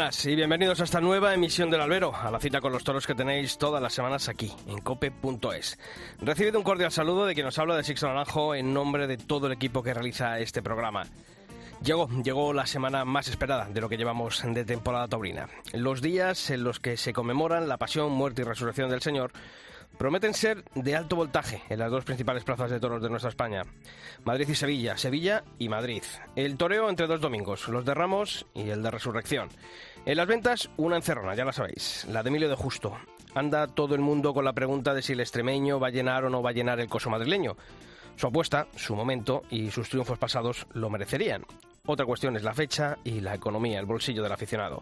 Buenas y bienvenidos a esta nueva emisión del Albero, a la cita con los toros que tenéis todas las semanas aquí, en cope.es. Recibido un cordial saludo de quien nos habla de Sixto Naranjo en nombre de todo el equipo que realiza este programa. Llegó, llegó la semana más esperada de lo que llevamos de temporada taurina. Los días en los que se conmemoran la pasión, muerte y resurrección del Señor prometen ser de alto voltaje en las dos principales plazas de toros de nuestra España, Madrid y Sevilla, Sevilla y Madrid. El toreo entre dos domingos, los de Ramos y el de Resurrección. En las ventas, una encerrona, ya la sabéis, la de Emilio de Justo. Anda todo el mundo con la pregunta de si el extremeño va a llenar o no va a llenar el coso madrileño. Su apuesta, su momento y sus triunfos pasados lo merecerían. Otra cuestión es la fecha y la economía, el bolsillo del aficionado.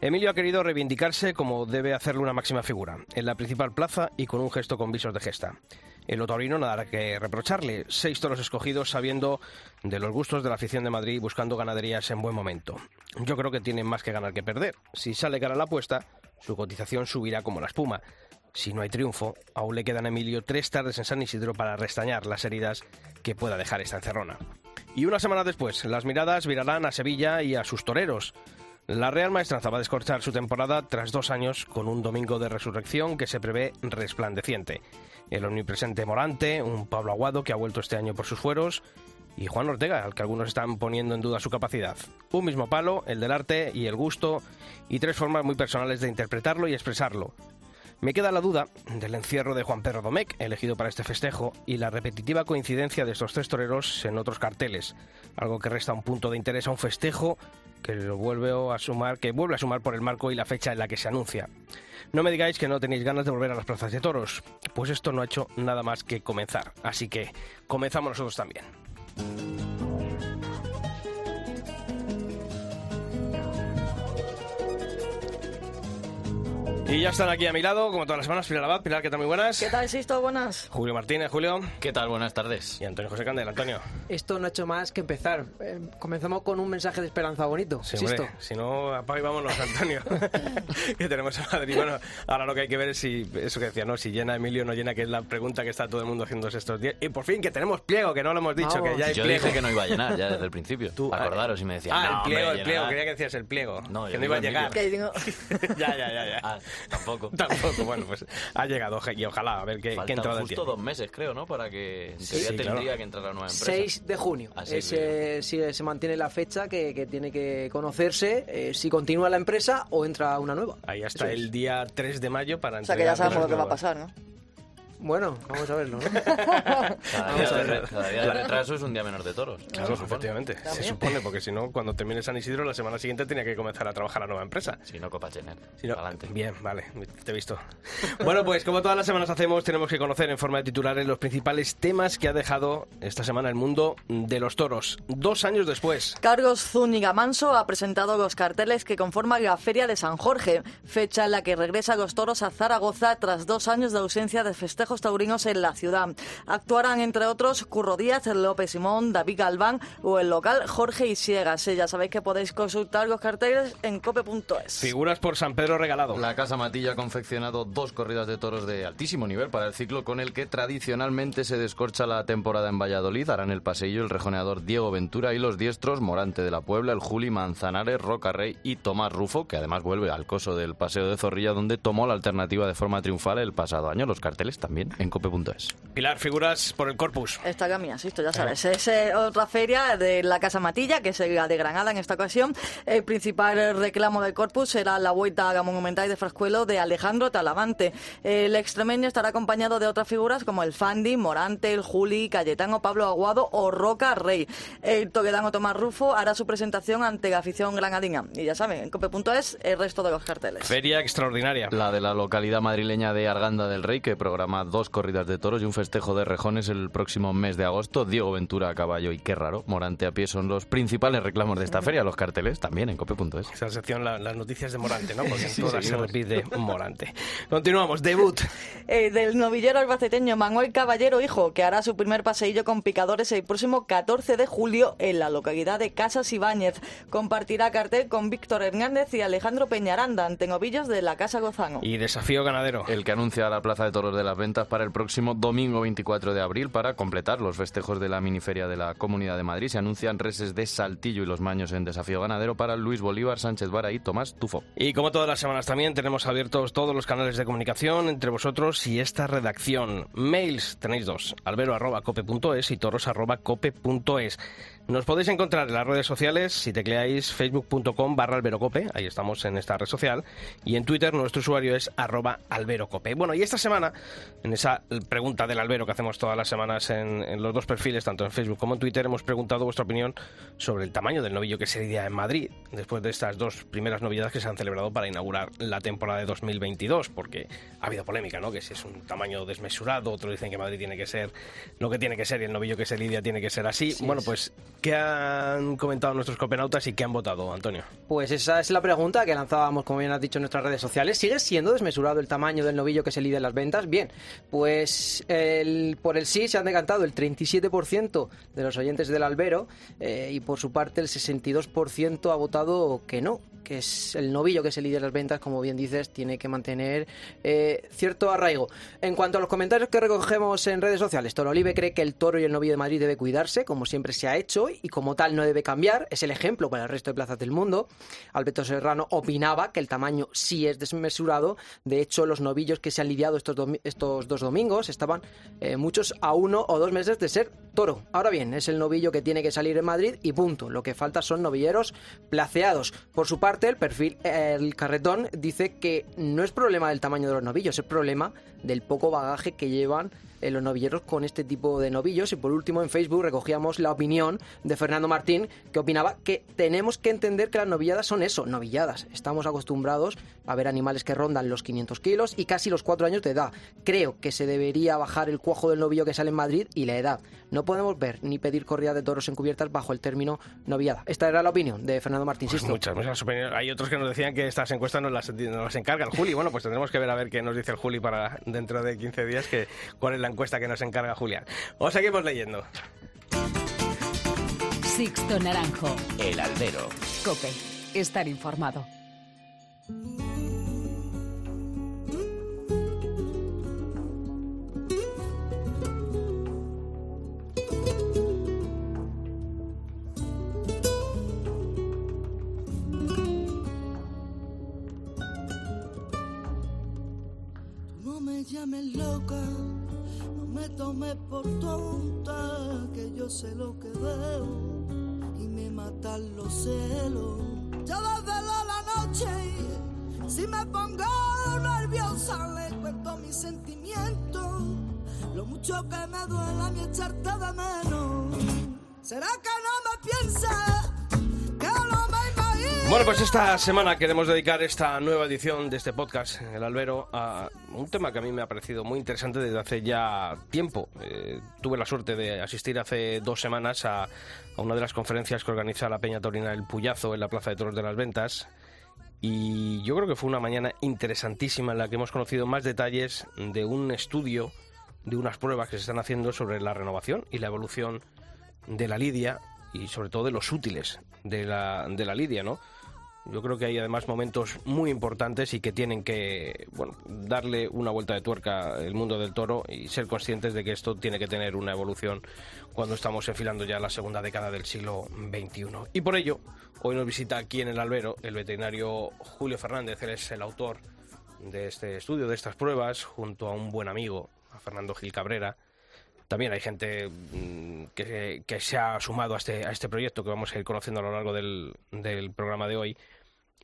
Emilio ha querido reivindicarse como debe hacerle una máxima figura, en la principal plaza y con un gesto con visos de gesta. El otorino nada que reprocharle. Seis toros escogidos sabiendo de los gustos de la afición de Madrid buscando ganaderías en buen momento. Yo creo que tiene más que ganar que perder. Si sale cara la apuesta, su cotización subirá como la espuma. Si no hay triunfo, aún le quedan a Emilio tres tardes en San Isidro para restañar las heridas que pueda dejar esta encerrona. Y una semana después, las miradas virarán a Sevilla y a sus toreros. La Real Maestranza va a descorchar su temporada tras dos años con un domingo de resurrección que se prevé resplandeciente. El omnipresente Morante, un Pablo Aguado que ha vuelto este año por sus fueros, y Juan Ortega, al que algunos están poniendo en duda su capacidad. Un mismo palo, el del arte y el gusto, y tres formas muy personales de interpretarlo y expresarlo. Me queda la duda del encierro de Juan Pedro Domecq, elegido para este festejo, y la repetitiva coincidencia de estos tres toreros en otros carteles, algo que resta un punto de interés a un festejo que lo vuelve a sumar, que vuelve a sumar por el marco y la fecha en la que se anuncia. No me digáis que no tenéis ganas de volver a las plazas de toros, pues esto no ha hecho nada más que comenzar, así que comenzamos nosotros también. Y ya están aquí a mi lado, como todas las semanas, Pilar Abad. Pilar, ¿qué tal? Muy buenas. ¿Qué tal, Sisto? Buenas. Julio Martínez, Julio. ¿Qué tal? Buenas tardes. Y Antonio José Candel, Antonio. Esto no ha hecho más que empezar. Eh, comenzamos con un mensaje de esperanza bonito. Sí, Sisto. hombre, si no, apaga y vámonos, Antonio. que tenemos a Madrid. Bueno, ahora lo que hay que ver es si, eso que decía, ¿no? Si llena Emilio o no llena, que es la pregunta que está todo el mundo haciendo estos días. Y por fin, que tenemos pliego, que no lo hemos dicho, Vamos. que ya hay Yo pliego. dije que no iba a llenar ya desde el principio. Tú, Acordaros y me decían, Ah, no, el pliego, hombre, el pliego. Quería que decías el pliego. No, que yo no iba a llegar. Que digo, ya, ya, ya, ya. Ah, tampoco. Tampoco, bueno, pues ha llegado y ojalá a ver qué, qué Faltan entrada justo tiene. dos meses, creo, ¿no? Para que en Sí, sí, tendría claro. que entrar la nueva empresa. 6 de junio. Así Ese, sí, se mantiene la fecha que, que tiene que conocerse eh, si continúa la empresa o entra una nueva. Ahí hasta Eso es. el día 3 de mayo para o sea que ya sabemos lo que va a pasar, ¿no? Bueno, vamos a verlo. ¿no? Cada Vamos a día, ver. cada día de retraso es un día menos de toros. Claro, Se supone. efectivamente. Se También. supone, porque si no, cuando termine San Isidro, la semana siguiente tenía que comenzar a trabajar la nueva empresa. Si no, Copa Chener. Si no- Adelante. Bien, vale, te he visto. Bueno, pues como todas las semanas hacemos, tenemos que conocer en forma de titulares los principales temas que ha dejado esta semana el mundo de los toros. Dos años después. Carlos Zúñiga Manso ha presentado los carteles que conforman la Feria de San Jorge, fecha en la que regresa los toros a Zaragoza tras dos años de ausencia de festejos taurinos en la ciudad. Actuarán, entre otros, Curro Díaz, López Simón, David Galván o el local Jorge Isiegas. Ya sabéis que podéis consultar los carteles en cope.es. Figuras por San Pedro Regalado. La Casa Matilla ha confeccionado dos corridas de toros de altísimo nivel para el ciclo con el que tradicionalmente se descorcha la temporada en Valladolid. Harán el paseillo el rejoneador Diego Ventura y los diestros Morante de la Puebla, el Juli Manzanares, Roca Rey y Tomás Rufo, que además vuelve al coso del Paseo de Zorrilla donde tomó la alternativa de forma triunfal el pasado año. Los carteles también en cope.es. Pilar, figuras por el Corpus. Esta la mía, Sisto, ya sabes. Es eh, otra feria de la Casa Matilla, que es la de Granada en esta ocasión. El principal reclamo del corpus será la vuelta a la monumental de Frascuelo de Alejandro Talavante. El extremeño estará acompañado de otras figuras como el Fandi, Morante, el Juli, Cayetano, Pablo Aguado o Roca Rey. El toledano Tomás Rufo hará su presentación ante la afición granadina. Y ya saben, en cope.es el resto de los carteles. Feria extraordinaria. La de la localidad madrileña de Arganda del Rey, que programa dos corridas de toros y un festejo de rejones el próximo mes de agosto. Diego Ventura a caballo y qué raro, Morante a pie son los principales reclamos de esta feria. Los carteles también en cope.es. Esta sección, la- las noticias de Morante, ¿no? Porque en todas se repite Morante. Continuamos, debut. Eh, del novillero albaceteño Manuel Caballero Hijo, que hará su primer paseillo con picadores el próximo 14 de julio en la localidad de Casas Ibáñez. Compartirá cartel con Víctor Hernández y Alejandro Peñaranda ante novillos de la Casa Gozano. Y desafío ganadero. El que anuncia la Plaza de Toros de las Ventas para el próximo domingo 24 de abril para completar los festejos de la miniferia de la Comunidad de Madrid. Se anuncian reses de Saltillo y los Maños en desafío ganadero para Luis Bolívar, Sánchez Vara y Tomás Tufo. Y como todas las semanas también tenemos abiertos todos los canales de comunicación entre vosotros y esta redacción. Mails tenéis dos, albero.cope.es y toros.cope.es. Nos podéis encontrar en las redes sociales si tecleáis facebook.com barra alberocope, ahí estamos en esta red social, y en Twitter nuestro usuario es arroba alberocope. Bueno, y esta semana, en esa pregunta del albero que hacemos todas las semanas en, en los dos perfiles, tanto en Facebook como en Twitter, hemos preguntado vuestra opinión sobre el tamaño del novillo que se lidia en Madrid, después de estas dos primeras novedades que se han celebrado para inaugurar la temporada de 2022, porque ha habido polémica, ¿no? Que si es un tamaño desmesurado, otros dicen que Madrid tiene que ser lo que tiene que ser y el novillo que se lidia tiene que ser así. bueno, pues, ¿qué han comentado nuestros copenautas y qué han votado, Antonio? Pues esa es la pregunta que lanzábamos, como bien has dicho, en nuestras redes sociales. ¿Sigue siendo desmesurado el tamaño del novillo que se lidia en las ventas? Bien, pues por el sí se han decantado el 37% de los oyentes del albero eh, y por su parte el 62% ha votado que no, que es el novillo que se lidia en las ventas, como bien dices, tiene que mantener eh, cierto arraigo. En cuanto a los comentarios que recogemos en redes sociales, Toro Olive cree que el toro y el novillo de Madrid debe cuidarse, como siempre se ha hecho, y como tal no debe cambiar. Es el ejemplo para el resto de plazas del mundo. Alberto Serrano opinaba que el tamaño sí es desmesurado. De hecho, los novillos que se han lidiado estos, estos dos domingos estaban eh, muchos a uno o dos meses de ser toro. Ahora bien, es el novillo que tiene que salir en Madrid y punto. Lo que falta son novilleros placeados. Por su parte, el perfil El Carretón dice que no es problema del tamaño de los novillos, es problema del poco bagaje que llevan eh, los novilleros con este tipo de novillos. Y por último, en Facebook recogíamos la opinión de Fernando Martín, que opinaba que tenemos que entender que las novilladas son eso, novilladas. Estamos acostumbrados a ver animales que rondan los 500 kilos y casi los 4 años de edad. Creo que se debería bajar el cuajo del novillo que sale en Madrid y la edad. No podemos ver ni pedir corrida de toros encubiertas bajo el término novillada. Esta era la opinión de Fernando Martín. Pues muchas, muchas opiniones. Hay otros que nos decían que estas encuestas nos las, nos las encarga el Juli. Bueno, pues tendremos que ver a ver qué nos dice el Juli para dentro de 15 días, que, cuál es la encuesta que nos encarga Julián. Os seguimos leyendo. Sixto Naranjo. El albero. Cope. Estar informado. No me llames loca, me tomes por tonta, que yo sé lo que veo y me matan los celos. Ya desde la, noche, si me pongo nerviosa, le cuento mis sentimientos, lo mucho que me duele mí echarte de menos. ¿Será que no me piensas? Bueno, pues esta semana queremos dedicar esta nueva edición de este podcast, El Albero, a un tema que a mí me ha parecido muy interesante desde hace ya tiempo. Eh, tuve la suerte de asistir hace dos semanas a, a una de las conferencias que organiza la Peña Torina El Puyazo en la Plaza de Toros de las Ventas. Y yo creo que fue una mañana interesantísima en la que hemos conocido más detalles de un estudio, de unas pruebas que se están haciendo sobre la renovación y la evolución de la lidia y sobre todo de los útiles de la, de la lidia, ¿no? Yo creo que hay además momentos muy importantes y que tienen que bueno, darle una vuelta de tuerca el mundo del toro y ser conscientes de que esto tiene que tener una evolución cuando estamos enfilando ya la segunda década del siglo XXI. Y por ello, hoy nos visita aquí en el albero el veterinario Julio Fernández, él es el autor de este estudio, de estas pruebas, junto a un buen amigo, a Fernando Gil Cabrera. También hay gente mm, que, que se ha sumado a este, a este proyecto que vamos a ir conociendo a lo largo del, del programa de hoy.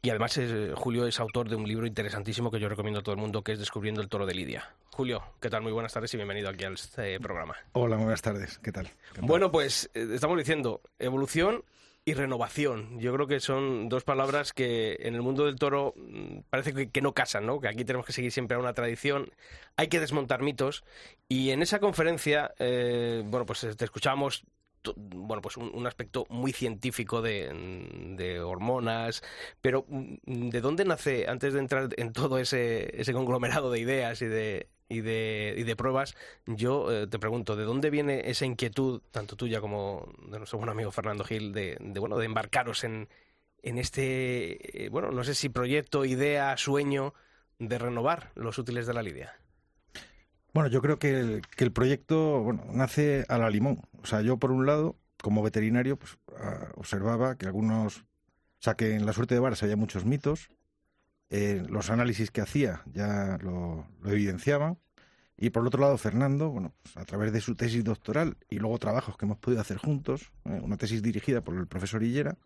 Y además es- Julio es autor de un libro interesantísimo que yo recomiendo a todo el mundo, que es Descubriendo el toro de Lidia. Julio, ¿qué tal? Muy buenas tardes y bienvenido aquí al este programa. Hola, buenas tardes. ¿Qué tal? Bueno, pues eh, estamos diciendo evolución y renovación. Yo creo que son dos palabras que en el mundo del toro mm, parece que, no casan, ¿no? Que aquí tenemos que seguir siempre a una tradición, hay que desmontar mitos y en esa conferencia, eh, bueno, pues te escuchamos bueno, pues un, aspecto muy científico de, hormonas, pero mm, ¿de dónde nace, antes de entrar en todo ese conglomerado de ideas y de, y de, y de pruebas, yo eh, te pregunto, ¿de dónde viene esa inquietud, tanto tuya como de nuestro buen amigo Fernando Gil, de, bueno, de embarcaros en, en este, eh, bueno, no sé si proyecto, idea, sueño de renovar los útiles de la lidia? Bueno, yo creo que el, que el proyecto bueno, nace a la limón. O sea, yo por un lado, como veterinario, pues ah, observaba que algunos, o sea, que en la suerte de varas había muchos mitos, eh, los análisis que hacía ya lo, evidenciaban. Y por otro lado, Fernando, bueno, pues a través de su tesis doctoral y luego trabajos que hemos podido hacer juntos, eh, una tesis dirigida por el profesor Hillera,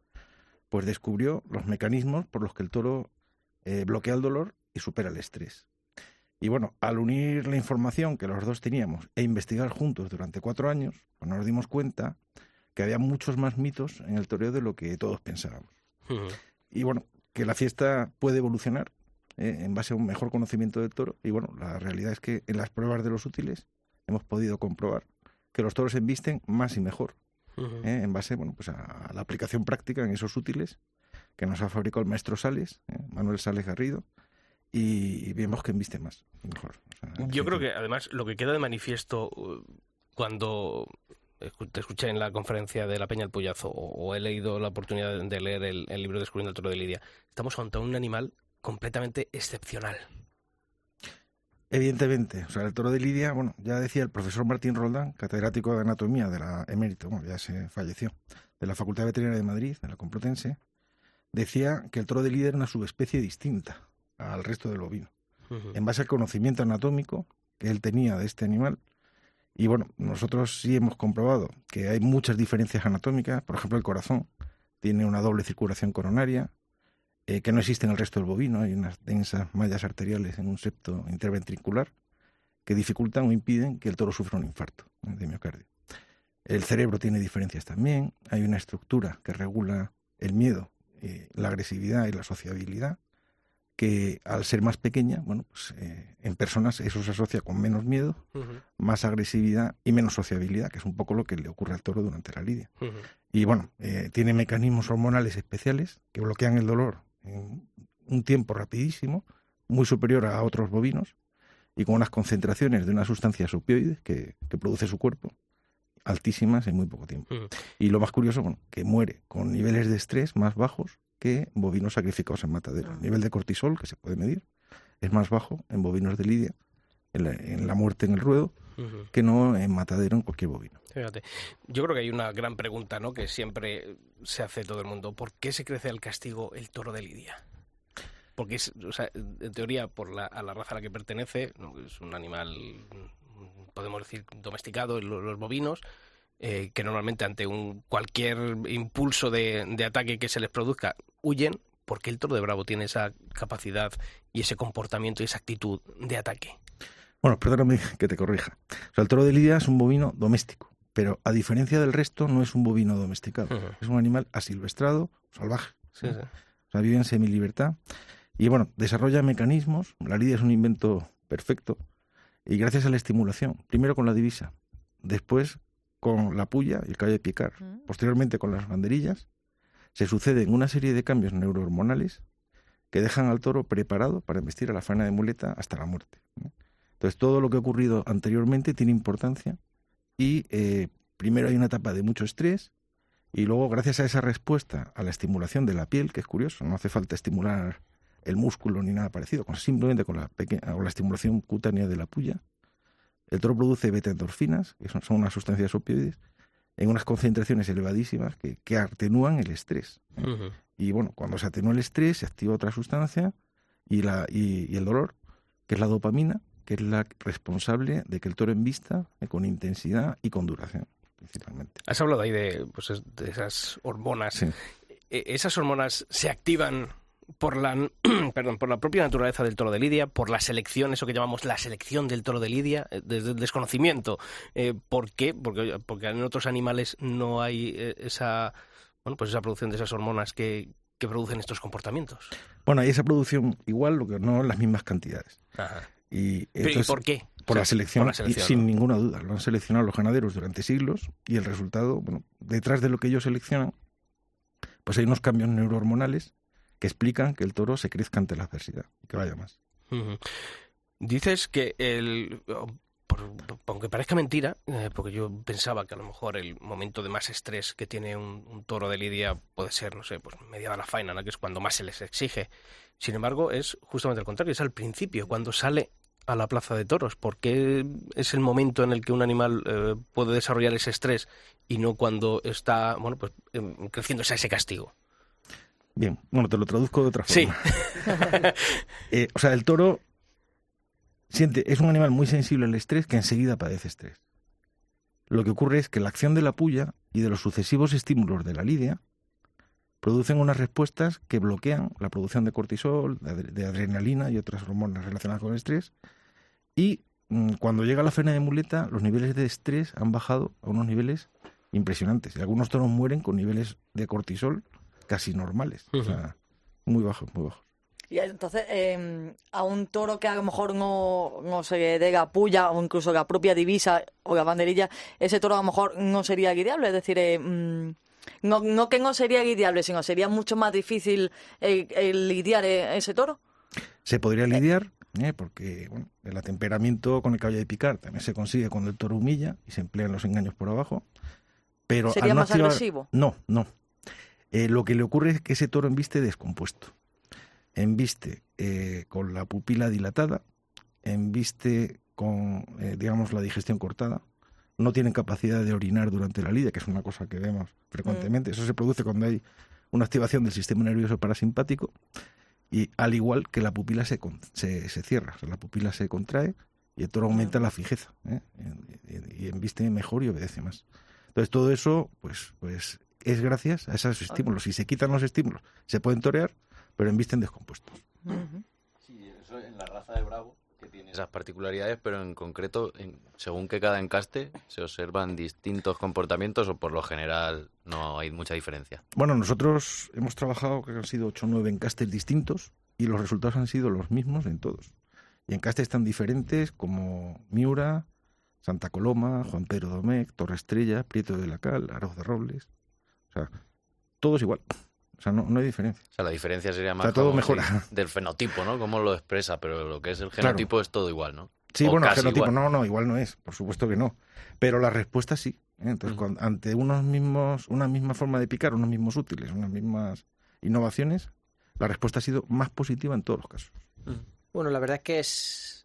pues descubrió los mecanismos por los que el toro eh, bloquea el dolor y supera el estrés. Y bueno, al unir la información que los dos teníamos e investigar juntos durante cuatro años, pues nos dimos cuenta que había muchos más mitos en el toreo de lo que todos pensábamos. Y bueno, que la fiesta puede evolucionar eh, en base a un mejor conocimiento del toro. Y bueno, la realidad es que en las pruebas de los útiles hemos podido comprobar que los toros embisten más y mejor, eh, en base bueno, pues a, la aplicación práctica en esos útiles que nos ha fabricado el maestro Sales, eh, Manuel Sales Garrido, y vemos que embiste más y mejor. Yo creo que además lo que queda de manifiesto uh, cuando te escuché en la conferencia de la Peña el Puyazo o, he leído la oportunidad de leer el, libro Descubriendo el Toro de Lidia, estamos ante un animal completamente excepcional. Evidentemente, o sea, el toro de Lidia, bueno, ya decía el profesor Martín Roldán, catedrático de anatomía de la emérito, bueno, ya se falleció, de la Facultad de Veterinaria de Madrid, de la Complutense, decía que el toro de Lidia era una subespecie distinta al resto del ovino, en base al conocimiento anatómico que él tenía de este animal y bueno, nosotros sí hemos comprobado que hay muchas diferencias anatómicas. Por ejemplo, el corazón tiene una doble circulación coronaria, eh, que no existe en el resto del bovino. Hay unas densas mallas arteriales en un septo interventricular que dificultan o impiden que el toro sufra un infarto de miocardio. El cerebro tiene diferencias también. Hay una estructura que regula el miedo, eh, la agresividad y la sociabilidad que al ser más pequeña, bueno, pues eh, en personas eso se asocia con menos miedo, más agresividad y menos sociabilidad, que es un poco lo que le ocurre al toro durante la lidia. Y bueno, eh, tiene mecanismos hormonales especiales que bloquean el dolor en un tiempo rapidísimo, muy superior a otros bovinos, y con unas concentraciones de una sustancia opioides que, que produce su cuerpo altísimas en muy poco tiempo. Y lo más curioso, bueno, que muere con niveles de estrés más bajos que bovinos sacrificados en matadero. El nivel de cortisol, que se puede medir, es más bajo en bovinos de lidia, en la, muerte en el ruedo, que no en matadero en cualquier bovino. Fíjate, yo creo que hay una gran pregunta ¿no? que siempre se hace todo el mundo. ¿Por qué se crece al castigo el toro de lidia? Porque es, o sea, en teoría, por la, a la raza a la que pertenece, es un animal, podemos decir, domesticado, los bovinos, eh, que normalmente ante un cualquier impulso de, ataque que se les produzca huyen, porque el toro de Bravo tiene esa capacidad y ese comportamiento y esa actitud de ataque. Bueno, perdóname que te corrija. O sea, el toro de Lidia es un bovino doméstico, pero a diferencia del resto no es un bovino domesticado. Es un animal asilvestrado, salvaje. O sea, vive en semilibertad. Y bueno, desarrolla mecanismos. La lidia es un invento perfecto. Y gracias a la estimulación, primero con la divisa, después con la puya y el caballo de picar, posteriormente con las banderillas, se suceden una serie de cambios neurohormonales que dejan al toro preparado para investir a la faena de muleta hasta la muerte. Entonces, todo lo que ha ocurrido anteriormente tiene importancia y eh, primero hay una etapa de mucho estrés y luego, gracias a esa respuesta a la estimulación de la piel, que es curioso, no hace falta estimular el músculo ni nada parecido, simplemente con la, pequeña, la estimulación cutánea de la puya, el toro produce beta-endorfinas, que son, unas sustancias opioides, en unas concentraciones elevadísimas que, que atenúan el estrés. Y bueno, cuando se atenúa el estrés, se activa otra sustancia y, la, y, el dolor, que es la dopamina, que es la responsable de que el toro envista eh, con intensidad y con duración, principalmente. Has hablado ahí de, pues, de esas hormonas. E, ¿Esas hormonas se activan por la, perdón, por la propia naturaleza del toro de Lidia, por la selección, eso que llamamos la selección del toro de Lidia, eh, desde el desconocimiento. Eh, ¿Por qué? Porque, porque en otros animales no hay eh, esa bueno, pues esa producción de esas hormonas que, que producen estos comportamientos. Bueno, hay esa producción igual, lo que no en las mismas cantidades. Y, Pero, ¿y por qué? Por, O sea, la selección, por la selección, y sin ninguna duda. Lo han seleccionado los ganaderos durante siglos y el resultado, bueno, detrás de lo que ellos seleccionan, pues hay unos cambios neurohormonales que explican que el toro se crezca ante la adversidad que vaya más. Dices que el... por- aunque parezca mentira, eh, porque yo pensaba que a lo mejor el momento de más estrés que tiene un, un toro de lidia puede ser, no sé, pues mediada la faena, ¿no? que es cuando más se les exige. Sin embargo, es justamente al contrario, es al principio, cuando sale a la plaza de toros, porque es el momento en el que un animal eh, puede desarrollar ese estrés y no cuando está, bueno, pues em, creciéndose a ese castigo. Bien, bueno, te lo traduzco de otra Sí. forma. Eh, o sea, el toro siente, es un animal muy sensible al estrés que enseguida padece estrés. Lo que ocurre es que la acción de la puya y de los sucesivos estímulos de la lidia producen unas respuestas que bloquean la producción de cortisol, de, adre- de adrenalina y otras hormonas relacionadas con el estrés. Y mm, cuando llega la faena de muleta, los niveles de estrés han bajado a unos niveles impresionantes. Y algunos toros mueren con niveles de cortisol casi normales. O sea, muy bajos, muy bajos. Y entonces, eh, a un toro que a lo mejor no, no se dega puya o incluso la propia divisa o la banderilla, ese toro a lo mejor no sería guidiable. Es decir, eh, mm, no, no que no sería guidiable, sino sería mucho más difícil el, el lidiar eh, ese toro. Se podría lidiar, ¿eh? porque bueno, el atemperamento con el caballo de picar también se consigue cuando el toro humilla y se emplean los engaños por abajo. Pero ¿Sería más activar- agresivo? No, no. Eh, lo que le ocurre es que ese toro embiste descompuesto. Embiste eh, con la pupila dilatada, embiste con, eh, digamos, la digestión cortada. No tienen capacidad de orinar durante la lidia, que es una cosa que vemos frecuentemente. Eso se produce cuando hay una activación del sistema nervioso parasimpático y al igual que la pupila se, se, se cierra, o sea, la pupila se contrae y el toro aumenta la fijeza ¿eh? y, y embiste mejor y obedece más. Entonces todo eso pues, pues es gracias a esos estímulos. Si se quitan los estímulos se pueden torear, pero embisten descompuestos. Sí, eso en la raza de Bravo, que tiene esas particularidades, pero en concreto, en- según que cada encaste, se observan distintos comportamientos o por lo general no hay mucha diferencia. Bueno, nosotros hemos trabajado, que han sido 8 o 9 encastes distintos y los resultados han sido los mismos en todos. Y encastes tan diferentes como Miura, Santa Coloma, Juan Pedro Domecq, Torre Estrella, Prieto de la Cal, Aroz de Robles. O sea, todos igual. O sea, no, no hay diferencia. O sea, la diferencia sería más sea, todo mejora. si- del fenotipo, ¿no? Cómo lo expresa, pero lo que es el genotipo es todo igual, ¿no? Sí, O bueno, el genotipo, igual. no, no, igual no es, por supuesto que no. Pero la respuesta sí. ¿eh? Entonces, Mm. cuando- ante unos mismos, una misma forma de picar, unos mismos útiles, unas mismas innovaciones, la respuesta ha sido más positiva en todos los casos. Bueno, la verdad es que es,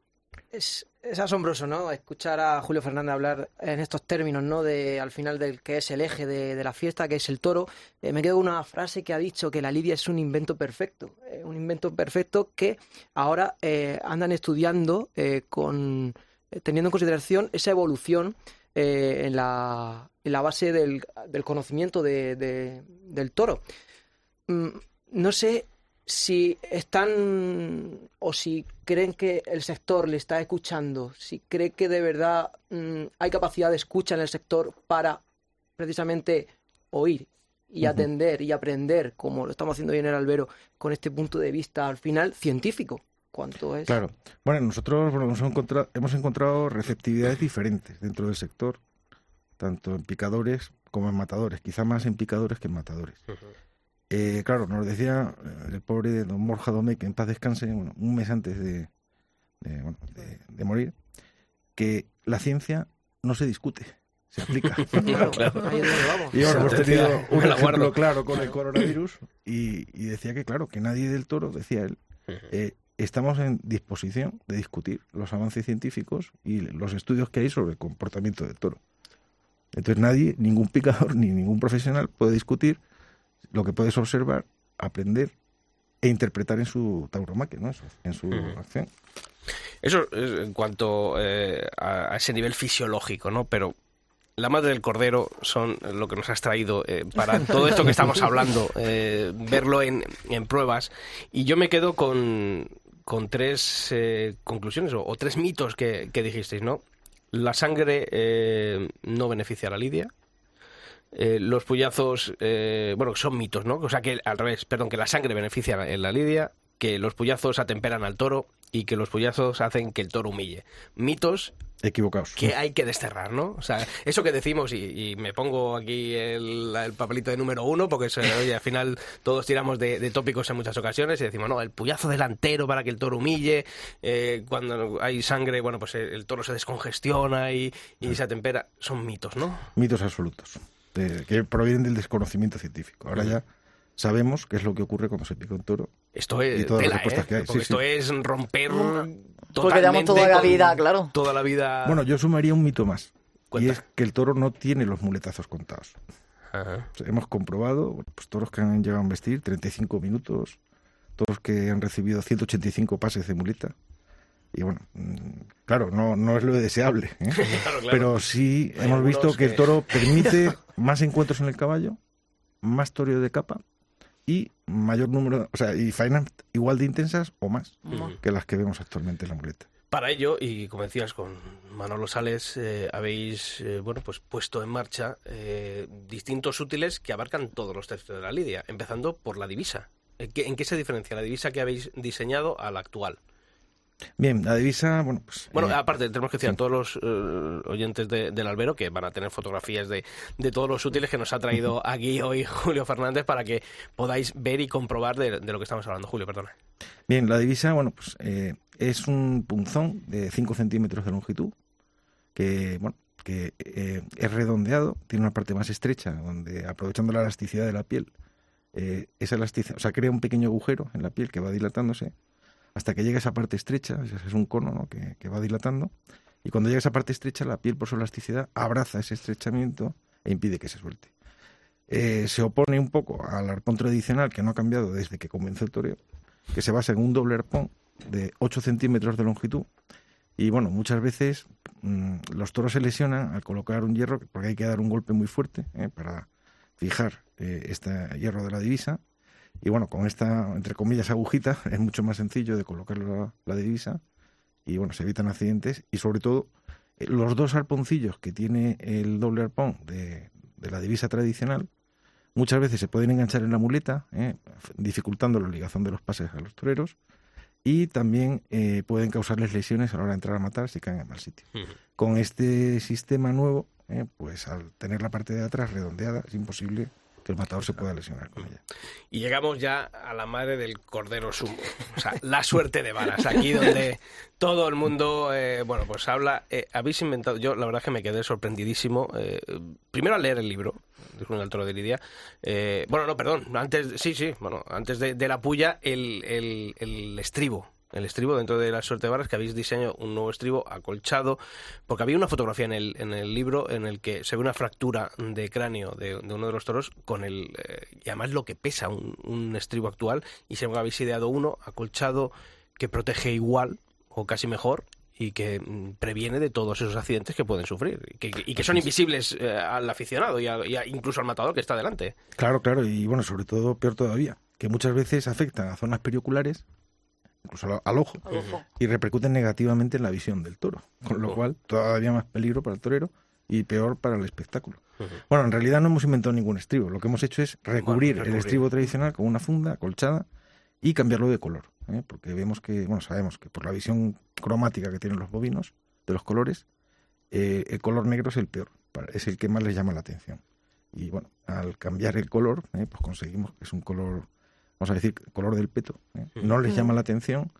es, asombroso, ¿no? Escuchar a Julio Fernández hablar en estos términos, ¿no? De al final del que es el eje de, la fiesta, que es el toro. Eh, me quedo con una frase que ha dicho que la lidia es un invento perfecto. eh, un invento perfecto que ahora eh, andan estudiando con teniendo en consideración esa evolución en, la, en la base del, conocimiento de- del toro. Mm, no sé si están o si creen que el sector le está escuchando, si cree que de verdad mm, hay capacidad de escucha en el sector para precisamente oír y atender y aprender, como lo estamos haciendo hoy en el albero, con este punto de vista al final científico. ¿Cuánto es? Claro. Bueno, nosotros bueno, hemos, encontrado, hemos encontrado receptividades diferentes dentro del sector, tanto en picadores como en matadores, quizá más en picadores que en matadores. Eh, claro, nos decía eh, el pobre don Borja Domé, que en paz descanse, bueno, un mes antes de, de, bueno, de- de morir, que la ciencia no se discute, se aplica. Claro. Y ahora hemos tenido un me ejemplo claro con el coronavirus y, y decía que, claro, que nadie del toro, decía él, eh, estamos en disposición de discutir los avances científicos y los estudios que hay sobre el comportamiento del toro. Entonces nadie, ningún picador ni ningún profesional puede discutir lo que puedes observar, aprender e interpretar en su tauromaquia, ¿no? En su acción. Eso es en cuanto eh, a, a ese nivel fisiológico, ¿no? Pero la madre del cordero son lo que nos has traído eh, para todo esto que estamos hablando, eh, verlo en, en pruebas. Y yo me quedo con, con tres eh, conclusiones o, o tres mitos que, que dijisteis, ¿no? La sangre eh, no beneficia a la lidia. Eh, los puyazos, eh, bueno, son mitos, ¿no? O sea, que al revés, perdón, que la sangre beneficia en la lidia, que los puyazos atemperan al toro y que los puyazos hacen que el toro humille. Mitos Equivocados. que hay que desterrar, ¿no? O sea, eso que decimos, y, y me pongo aquí el, el papelito de número uno, porque se- oye, al final todos tiramos de, de tópicos en muchas ocasiones y decimos, no, el puyazo delantero para que el toro humille, eh, cuando hay sangre, bueno, pues el, el toro se descongestiona y, y se atempera. Son mitos, ¿no? Mitos absolutos, de- que provienen del desconocimiento científico. Ahora ya sabemos qué es lo que ocurre cuando se pica un toro. Esto es Y todas las tela, respuestas ¿eh? que hay, Porque sí, esto sí. es romper Porque damos totalmente toda la con vida, claro. Toda la vida... Bueno, yo sumaría un mito más. Cuenta. Y es que el toro no tiene los muletazos contados. Ajá. O sea, hemos comprobado pues, toros que han llegado a vestir 35 minutos, toros que han recibido 185 pases de muleta. Y bueno, mm, claro, no, no es lo deseable. ¿eh? Claro, claro. Pero sí Hay hemos visto que el toro permite más encuentros en el caballo, más toreo de capa y mayor número, o sea, y faenas igual de intensas o más que las que vemos actualmente en la muleta. Para ello, y como decías con Manolo Sales, eh, habéis eh, bueno pues puesto en marcha eh, distintos útiles que abarcan todos los textos de la lidia, empezando por la divisa. ¿En qué, en qué se diferencia la divisa que habéis diseñado a la actual? Bien, la divisa, bueno, pues... Bueno, eh, aparte, tenemos que decir a todos los eh, oyentes de- del albero que van a tener fotografías de, de todos los útiles que nos ha traído aquí hoy Julio Fernández para que podáis ver y comprobar de, de lo que estamos hablando. Julio, perdona. Bien, la divisa, bueno, pues eh, es un punzón de 5 centímetros de longitud que, bueno, que eh, es redondeado, tiene una parte más estrecha, donde aprovechando la elasticidad de la piel, eh, esa elasticidad, o sea, crea un pequeño agujero en la piel que va dilatándose hasta que llega esa parte estrecha, es- un cono ¿no? que, que va dilatando, y cuando llega esa parte estrecha, la piel por su elasticidad abraza ese estrechamiento e impide que se suelte. Eh, se opone un poco al arpón tradicional que no ha cambiado desde que comenzó el toreo, que se basa en un doble arpón de 8 centímetros de longitud. Y bueno, muchas veces mm, los toros se lesionan al colocar un hierro, porque hay que dar un golpe muy fuerte ¿eh? para fijar eh, este hierro de la divisa. Y bueno, con esta, entre comillas, agujita es mucho más sencillo de colocar la, la divisa. Y bueno, se evitan accidentes. Y sobre todo, eh, los dos arponcillos que tiene el doble arpón de, de la divisa tradicional, muchas veces se pueden enganchar en la muleta, ¿eh? dificultando la ligación de los pases a los toreros, y también eh, pueden causarles lesiones a la hora de entrar a matar si caen en mal sitio. Con este sistema nuevo, ¿eh? pues al tener la parte de atrás redondeada, es imposible que el matador se pueda lesionar con ella. Y llegamos ya a la madre del cordero sumo. O sea, la suerte de varas. Aquí donde todo el mundo, eh, bueno, pues habla. eh, habéis inventado. Yo, la verdad, que me quedé sorprendidísimo. eh, primero al leer el libro, del Toro de Lidia. bueno, no, perdón. Antes, sí, sí, bueno, antes de, de la puya, el, el, el estribo. El estribo dentro de la suerte de varas, que habéis diseñado un nuevo estribo acolchado, porque había una fotografía en el, en el libro en el que se ve una fractura de cráneo de, de uno de los toros con el. eh, y además lo que pesa un, un estribo actual, y se habéis ideado uno acolchado que protege igual o casi mejor y que mm, previene de todos esos accidentes que pueden sufrir y que, y que son invisibles eh, al aficionado y, a- y a- incluso al matador que está delante. Claro, claro, y bueno, sobre todo, peor todavía, que muchas veces afectan a zonas perioculares, incluso al, ojo, Al ojo. y repercuten negativamente en la visión del toro, con lo cual todavía más peligro para el torero y peor para el espectáculo. Bueno, en realidad no hemos inventado ningún estribo, lo que hemos hecho es recubrir, recubrir. el estribo tradicional con una funda acolchada y cambiarlo de color, ¿eh? porque vemos que, bueno, sabemos que por la visión cromática que tienen los bovinos de los colores, eh, el color negro es el peor, es el que más les llama la atención. Y bueno, al cambiar el color, ¿eh? pues conseguimos que es un color, vamos a decir, color del peto, ¿eh? no les llama la atención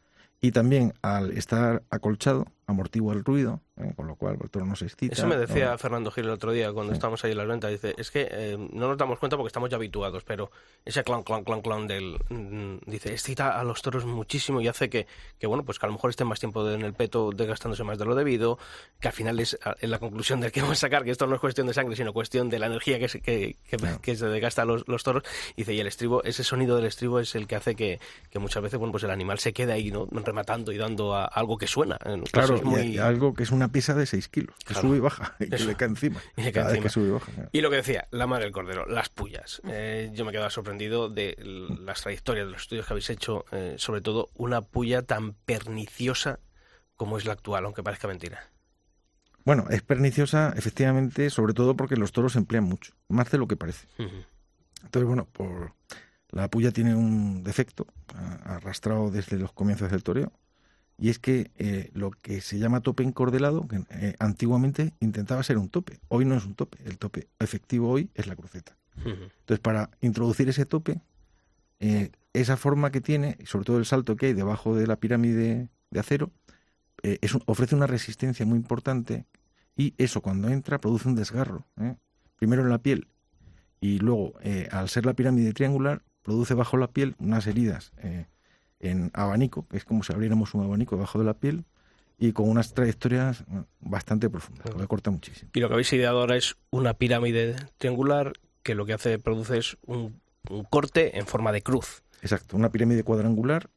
y también al estar acolchado amortigua el ruido, ¿eh? con lo cual el toro no se excita. Eso me decía no- Fernando Gil el otro día cuando estábamos ahí en las ventas. Dice, es que eh, no nos damos cuenta porque estamos ya habituados, pero ese clan, clan, clan, clan del... mm, dice, excita a los toros muchísimo y hace que, que, bueno, pues que a lo mejor estén más tiempo en el peto desgastándose más de lo debido, que al final es en la conclusión del que vamos a sacar que esto no es cuestión de sangre, sino cuestión de la energía que se, que, que- que se desgasta a los, los toros. Dice, y el estribo, ese sonido del estribo es el que hace que, que muchas veces, bueno, pues el animal se queda ahí, ¿no? Rematando y dando a algo que suena. En Claro, casos muy... y algo que es una pieza de 6 kilos, que Claro. sube y baja, y que Eso. le cae encima. Y le cae cada vez encima. que sube y baja. claro. Y lo que decía, la madre del cordero, las pullas. Eh, yo me quedaba sorprendido de las trayectorias de los estudios que habéis hecho, eh, sobre todo una puya tan perniciosa como es la actual, aunque parezca mentira. Bueno, es perniciosa, efectivamente, sobre todo porque los toros se emplean mucho, más de lo que parece. Entonces, bueno, por la puya tiene un defecto arrastrado desde los comienzos del toreo, y es que eh, lo que se llama tope encordelado, que eh, antiguamente intentaba ser un tope, hoy no es un tope, el tope efectivo hoy es la cruceta. Entonces, para introducir ese tope, eh, esa forma que tiene, y sobre todo el salto que hay debajo de la pirámide de acero, es un- ofrece una resistencia muy importante y eso cuando entra produce un desgarro. Primero en la piel y luego, al ser la pirámide triangular, produce bajo la piel unas heridas en abanico, que es como si abriéramos un abanico debajo de la piel y con unas trayectorias bastante profundas, que corta muchísimo. Y lo que habéis ideado ahora es una pirámide triangular que lo que hace, produce es un, un corte en forma de cruz. Exacto, una pirámide cuadrangular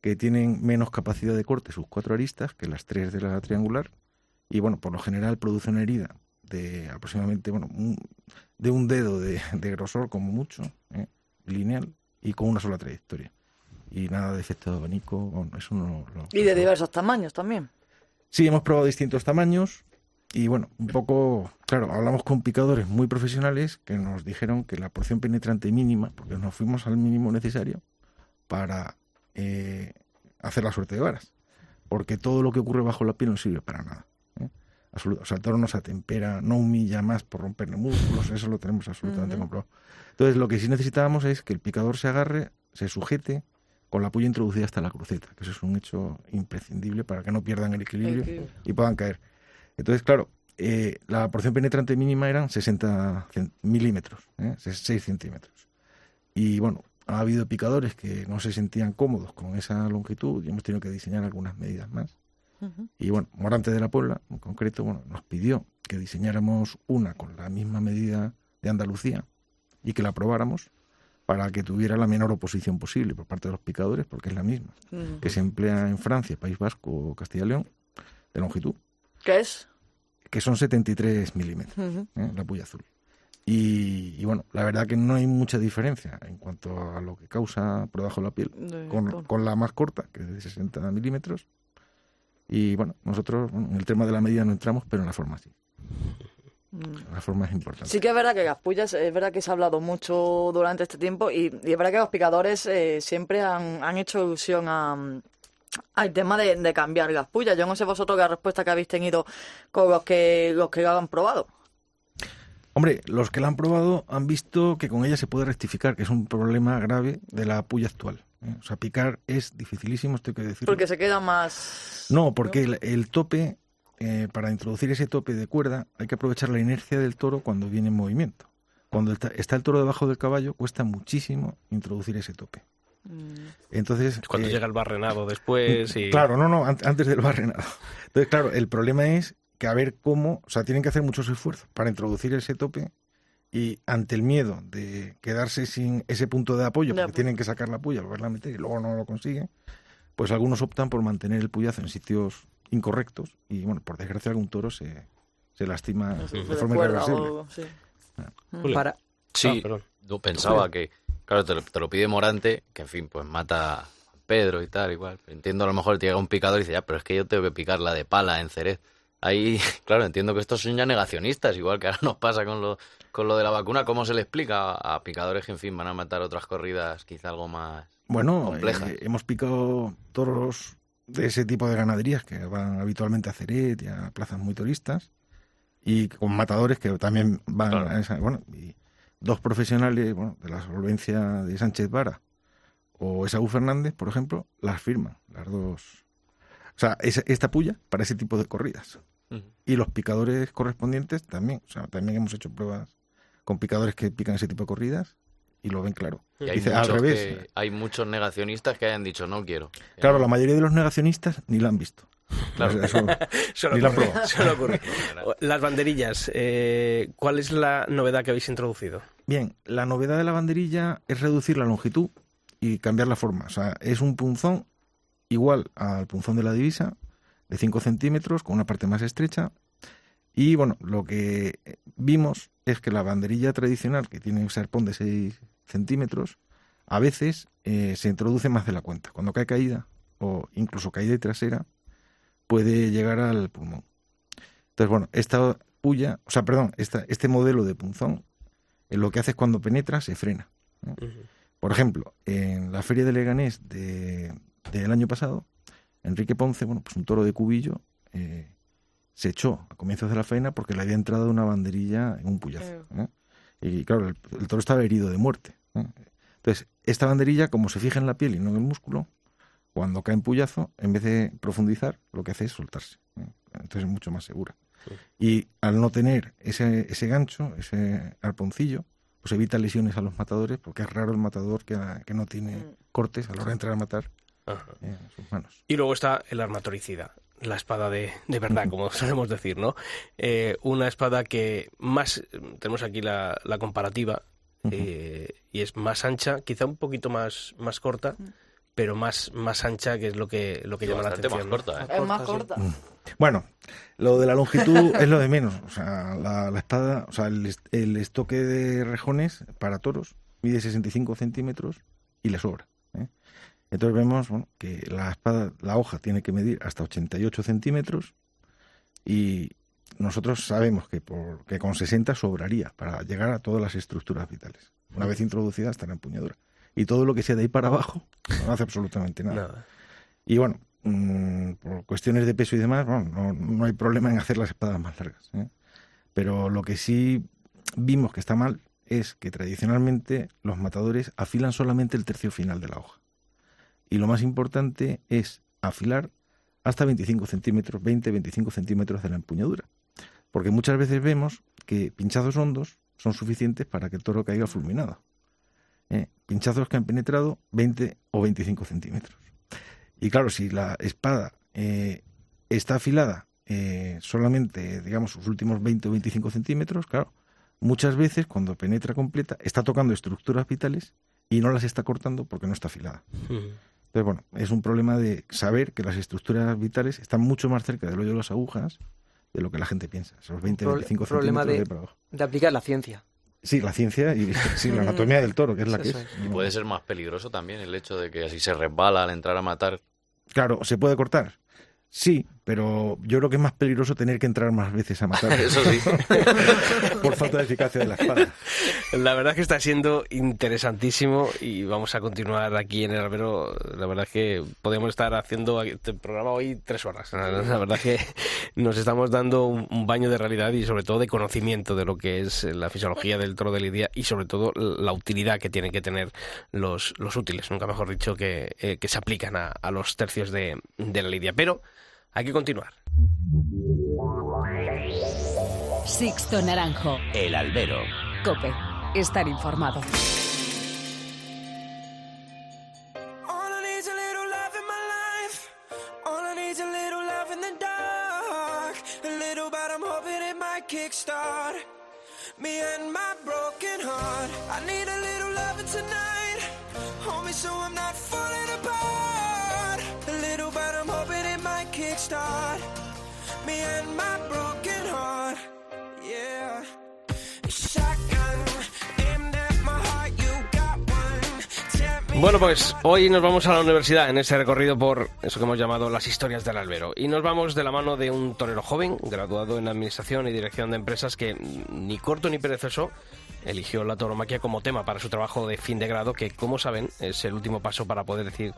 que tienen menos capacidad de corte sus cuatro aristas que las tres de la triangular y bueno, por lo general produce una herida de aproximadamente, bueno, un- de un dedo de, de grosor como mucho, ¿eh? lineal y con una sola trayectoria. Y nada de efecto de abanico, bueno, eso no lo... Y de diversos tamaños también. Sí, hemos probado distintos tamaños y bueno, un poco, claro, hablamos con picadores muy profesionales que nos dijeron que la porción penetrante mínima, porque nos fuimos al mínimo necesario para eh, hacer la suerte de varas, porque todo lo que ocurre bajo la piel no sirve para nada. ¿eh? O sea, el toro no se atempera, no humilla más por romperle músculos, eso lo tenemos absolutamente comprobado. Entonces, lo que sí necesitábamos es que el picador se agarre, se sujete con la puya introducida hasta la cruceta, que eso es un hecho imprescindible para que no pierdan el equilibrio y puedan caer. Entonces, claro, eh, la porción penetrante mínima eran 60 cen- milímetros, ¿eh? 6 centímetros. Y bueno, ha habido picadores que no se sentían cómodos con esa longitud y hemos tenido que diseñar algunas medidas más. Y bueno, Morante de la Puebla, en concreto, bueno, nos pidió que diseñáramos una con la misma medida de Andalucía y que la probáramos para que tuviera la menor oposición posible por parte de los picadores, porque es la misma, que se emplea en Francia, País Vasco o Castilla y León, de longitud, ¿Qué es? que son 73 milímetros. ¿eh? la puya azul. Y, y bueno, la verdad que no hay mucha diferencia en cuanto a lo que causa por debajo de la piel De- con, con- con la más corta, que es de 60 milímetros. Y bueno, nosotros bueno, en el tema de la medida no entramos, pero en la forma sí. Mm. La forma es importante. Sí que es verdad que Gaspullas, es verdad que se ha hablado mucho durante este tiempo y, y es verdad que los picadores eh, siempre han, han hecho ilusión a, al tema de, de cambiar Gaspullas. Yo no sé vosotros qué respuesta que habéis tenido con los que los que lo han probado. Hombre, los que la han probado han visto que con ella se puede rectificar, que es un problema grave de la puya actual. ¿eh? O sea, picar es dificilísimo, esto hay que decirlo. Porque se queda más... No, porque el, el tope, eh, para introducir ese tope de cuerda, hay que aprovechar la inercia del toro cuando viene en movimiento. Cuando está, está el toro debajo del caballo, cuesta muchísimo introducir ese tope. Mm. Entonces, Cuando eh, llega el barrenado después y... Claro, no, no, an- antes del barrenado. Entonces, claro, el problema es que a ver cómo, o sea, tienen que hacer muchos esfuerzos para introducir ese tope y ante el miedo de quedarse sin ese punto de apoyo, porque tienen que sacar la puya, volverla a meter y luego no lo consiguen, pues algunos optan por mantener el puyazo en sitios incorrectos y, bueno, por desgracia algún toro se, se lastima No de forma irreversible. o- sí. Julio. Para, Sí, Ah, yo pensaba que, claro, te lo, te lo pide Morante, que en fin, pues mata a Pedro y tal, igual. Entiendo a lo mejor te llega un picador y dice, ya, pero es que yo tengo que picar la de pala en Cerez. Ahí, claro, entiendo que estos son ya negacionistas, igual que ahora nos pasa con lo, con lo de la vacuna. ¿Cómo se le explica a, a picadores que, en fin, van a matar otras corridas quizá algo más... Bueno, complejas? eh, hemos picado toros de ese tipo de ganaderías que van habitualmente a Ceret y a plazas muy turistas y con matadores que también van Claro. a esa, bueno, y dos profesionales, bueno, de la solvencia de Sánchez Vara o Esaú Fernández, por ejemplo, las firman, las dos. O sea, esa- esta puya para ese tipo de corridas. Y los picadores correspondientes también, o sea, también hemos hecho pruebas con picadores que pican ese tipo de corridas y lo ven claro. Y hay, Dice, al muchos revés. que- hay muchos negacionistas que hayan dicho, no quiero. Claro, no. la mayoría de los negacionistas ni la han visto. Claro. O sea, eso- Suele Ni la. Las banderillas, eh, ¿cuál es la novedad que habéis introducido? Bien, la novedad de la banderilla es reducir la longitud y cambiar la forma. O sea, es un punzón igual al punzón de la divisa, de 5 centímetros, con una parte más estrecha. Y bueno, lo que vimos es que la banderilla tradicional, que tiene un serpón de 6 centímetros, a veces eh, se introduce más de la cuenta. Cuando cae caída, o incluso caída trasera, puede llegar al pulmón. Entonces, bueno, esta puya, o sea, perdón, esta, este modelo de punzón, eh, lo que hace es cuando penetra, se frena. ¿no? Por ejemplo, en la feria de Leganés de, del año pasado, Enrique Ponce, bueno, pues un toro de cubillo, eh, se echó a comienzos de la faena porque le había entrado una banderilla en un puyazo. ¿no? Y claro, el, el toro estaba herido de muerte. ¿no? Entonces, esta banderilla, como se fija en la piel y no en el músculo, cuando cae en puyazo, en vez de profundizar, lo que hace es soltarse. ¿no? Entonces es mucho más segura. Y al no tener ese, ese gancho, ese arponcillo, pues evita lesiones a los matadores, porque es raro el matador que, que no tiene cortes a la hora de entrar a matar Ajá. eh, en sus manos. Y luego está el armatoricida, la espada de, de verdad, como solemos decir, ¿no? Eh, una espada que más, tenemos aquí la, la comparativa, eh, y es más ancha, quizá un poquito más, más corta, pero más, más ancha, que es lo que, lo que llama la atención. más ¿no? corta, ¿eh? Es más corta. Bueno, lo de la longitud es lo de menos. O sea, la, la espada, o sea, el, el estoque de rejones para toros mide 65 centímetros y le sobra. Entonces vemos bueno, que la espada, la hoja tiene que medir hasta 88 centímetros y nosotros sabemos que, por, que con 60 sobraría para llegar a todas las estructuras vitales. Una vez introducida hasta la empuñadura. Y todo lo que sea de ahí para abajo no hace absolutamente nada. Nada. Y bueno, mm, por cuestiones de peso y demás, bueno, no, no hay problema en hacer las espadas más largas. ¿eh? Pero lo que sí vimos que está mal es que tradicionalmente los matadores afilan solamente el tercio final de la hoja. Y lo más importante es afilar hasta 25 centímetros, 20-25 centímetros de la empuñadura. Porque muchas veces vemos que pinchazos hondos son suficientes para que el toro caiga fulminado. ¿eh? Pinchazos que han penetrado 20 o 25 centímetros. Y claro, si la espada eh, está afilada eh, solamente, digamos, sus últimos 20 o 25 centímetros, claro, muchas veces cuando penetra completa está tocando estructuras vitales y no las está cortando porque no está afilada. Entonces, bueno, es un problema de saber que las estructuras vitales están mucho más cerca del hoyo de las agujas de lo que la gente piensa. Esos 20, pro- 25 problema centímetros de- de ahí para abajo. De aplicar la ciencia. Sí, la ciencia y sí, la anatomía del toro, que es la que es. Y puede ser más peligroso también el hecho de que así se resbala al entrar a matar. Claro, ¿se puede cortar? Sí, pero yo creo que es más peligroso tener que entrar más veces a matar. Eso sí. Por falta de eficacia de la espada. La verdad es que está siendo interesantísimo y vamos a continuar aquí en el albero. La verdad es que podemos estar haciendo este programa hoy tres horas. La verdad es que nos estamos dando un, un baño de realidad y sobre todo de conocimiento de lo que es la fisiología del toro de lidia y sobre todo la utilidad que tienen que tener los, los útiles, nunca mejor dicho, que, eh, que se aplican a, a los tercios de, de la lidia. Pero hay que continuar. Sixto Naranjo. El albero. Cope. Estar informado. All I need's a little love in my life. All I need's a little love in the dark. A little, but I'm hoping it might kickstart me and my broken heart. I need a little loving tonight. So I'm not falling apart. Might kickstart me and my broken heart. Yeah. Shotgun aimed at my heart. You got one. Tell me Bueno, pues hoy nos vamos a la universidad en ese recorrido por eso que hemos llamado las historias del albero. Y nos vamos de la mano de un torero joven, graduado en Administración y Dirección de Empresas, que ni corto ni perezoso eligió la tauromaquia como tema para su trabajo de fin de grado, que como saben es el último paso para poder decir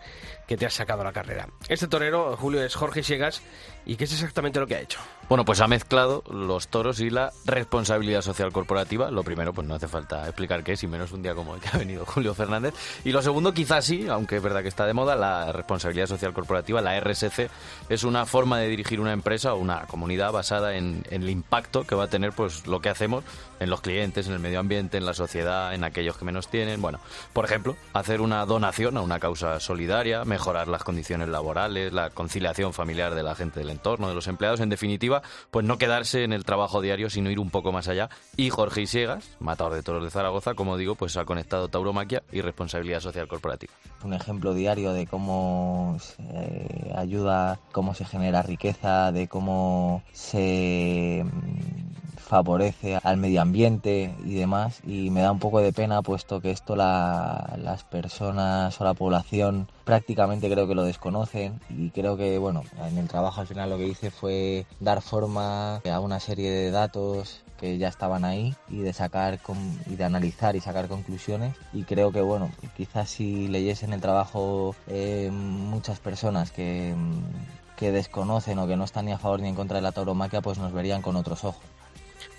que te has sacado la carrera. Este torero, Julio, es Jorge Siegas, ¿y qué es exactamente lo que ha hecho? Bueno, pues ha mezclado los toros y la responsabilidad social corporativa. Lo primero, pues no hace falta explicar qué es, y menos un día como el que ha venido Julio Fernández. Y lo segundo, quizás sí, aunque es verdad que está de moda, la responsabilidad social corporativa, la RSC, es una forma de dirigir una empresa o una comunidad basada en, el impacto que va a tener pues lo que hacemos en los clientes, en el medio ambiente, en la sociedad, en aquellos que menos tienen. Bueno, por ejemplo, hacer una donación a una causa solidaria, mejorar las condiciones laborales, la conciliación familiar de la gente del entorno, de los empleados, en definitiva, pues no quedarse en el trabajo diario, sino ir un poco más allá. Y Jorge Isiegas, matador de toros de Zaragoza, como digo, pues ha conectado tauromaquia y responsabilidad social corporativa. un ejemplo diario de cómo se ayuda, cómo se genera riqueza, de cómo se mm, favorece al medio ambiente y demás y me da un poco de pena puesto que esto las personas o la población prácticamente creo que lo desconocen y creo que bueno en el trabajo al final lo que hice fue dar forma a una serie de datos que ya estaban ahí y de sacar y de analizar y sacar conclusiones y creo que bueno quizás si leyesen el trabajo eh, muchas personas que, que desconocen o que no están ni a favor ni en contra de la tauromaquia pues nos verían con otros ojos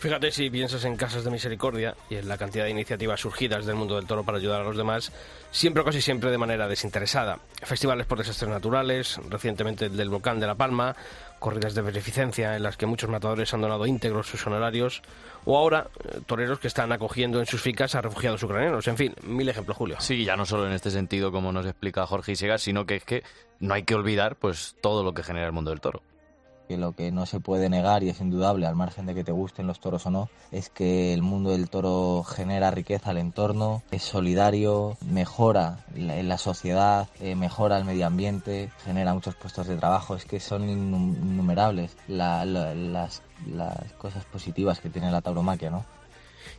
Fíjate si piensas en Casas de Misericordia y en la cantidad de iniciativas surgidas del mundo del toro para ayudar a los demás, siempre o casi siempre de manera desinteresada. Festivales por desastres naturales, recientemente el del volcán de La Palma, corridas de beneficencia en las que muchos matadores han donado íntegros sus honorarios, o ahora eh, toreros que están acogiendo en sus ficas a refugiados ucranianos. En fin, mil ejemplos, Julio. Sí, ya no solo en este sentido, como nos explica Jorge Isegas, sino que es que no hay que olvidar pues todo lo que genera el mundo del toro que lo que no se puede negar y es indudable, al margen de que te gusten los toros o no, es que el mundo del toro genera riqueza al entorno, es solidario, mejora la sociedad, eh, mejora el medio ambiente, genera muchos puestos de trabajo, es que son innumerables las, las cosas positivas que tiene la tauromaquia, ¿no?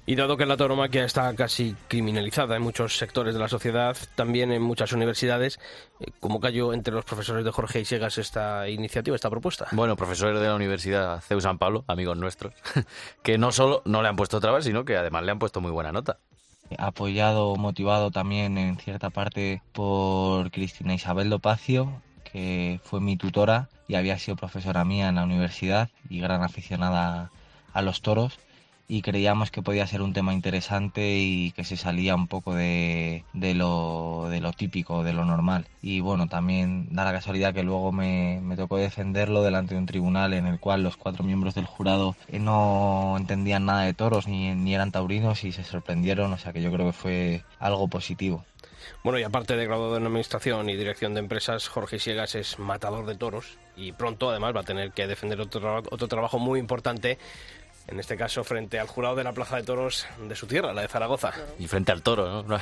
Y dado que la tauromaquia está casi criminalizada en muchos sectores de la sociedad, también en muchas universidades, eh, ¿cómo cayó entre los profesores de Jorge Isegas esta iniciativa, esta propuesta? Bueno, profesores de la Universidad CEU San Pablo, amigos nuestros, que no solo no le han puesto trabas, sino que además le han puesto muy buena nota apoyado, motivado también en cierta parte por Cristina Isabel Dopacio, que fue mi tutora y había sido profesora mía en la universidad y gran aficionada a los toros y creíamos que podía ser un tema interesante y que se salía un poco de, de, lo, de lo típico, de lo normal. Y bueno, también da la casualidad que luego me, me tocó defenderlo delante de un tribunal en el cual los cuatro miembros del jurado eh, no entendían nada de toros ni, ni eran taurinos y se sorprendieron, o sea que yo creo que fue algo positivo. Bueno, y aparte de graduado en Administración y Dirección de Empresas, Jorge Siegas es matador de toros y pronto además va a tener que defender otro, otro trabajo muy importante en este caso frente al jurado de la Plaza de Toros de su tierra, la de Zaragoza. Y frente al toro, ¿no? No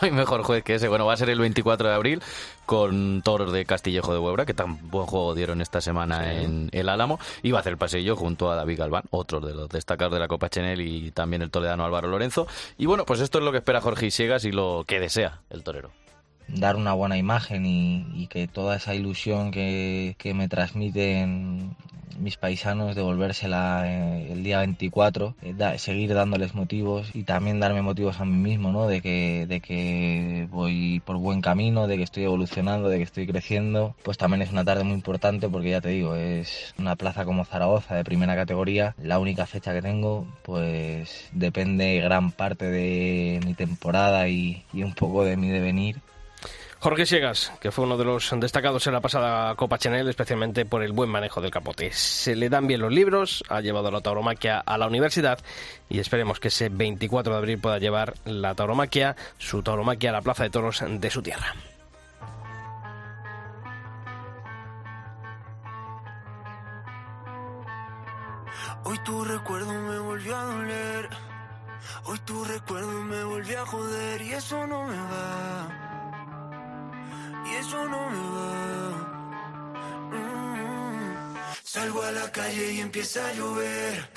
hay, mejor juez que ese. Bueno, va a ser el 24 de abril con toros de Castillejo de Huebra, que tan buen juego dieron esta semana en el Álamo, y va a hacer el pasillo junto a David Galván, otro de los destacados de la Copa Chenel y también el toledano Álvaro Lorenzo. Y bueno, pues esto es lo que espera Jorge Isiegas y lo que desea el torero dar una buena imagen y, que toda esa ilusión que, me transmiten mis paisanos, devolvérsela eh, el día 24, eh, seguir dándoles motivos y también darme motivos a mí mismo, ¿no? De que, de que voy por buen camino, de que estoy evolucionando, de que estoy creciendo. Pues también es una tarde muy importante porque ya te digo, es una plaza como Zaragoza de primera categoría. La única fecha que tengo, pues depende gran parte de mi temporada y un poco de mi devenir Jorge Siegas, que fue uno de los destacados en la pasada Copa Chanel, especialmente por el buen manejo del capote. Se le dan bien los libros, ha llevado la tauromaquia a la universidad y esperemos que ese 24 de abril pueda llevar la tauromaquia, su tauromaquia a la Plaza de Toros de su tierra. Hoy tu recuerdo me volvió a doler. Hoy tu recuerdo me volvió a joder y eso no me va y eso no me va. Mm. Salgo a la calle y empieza a llover.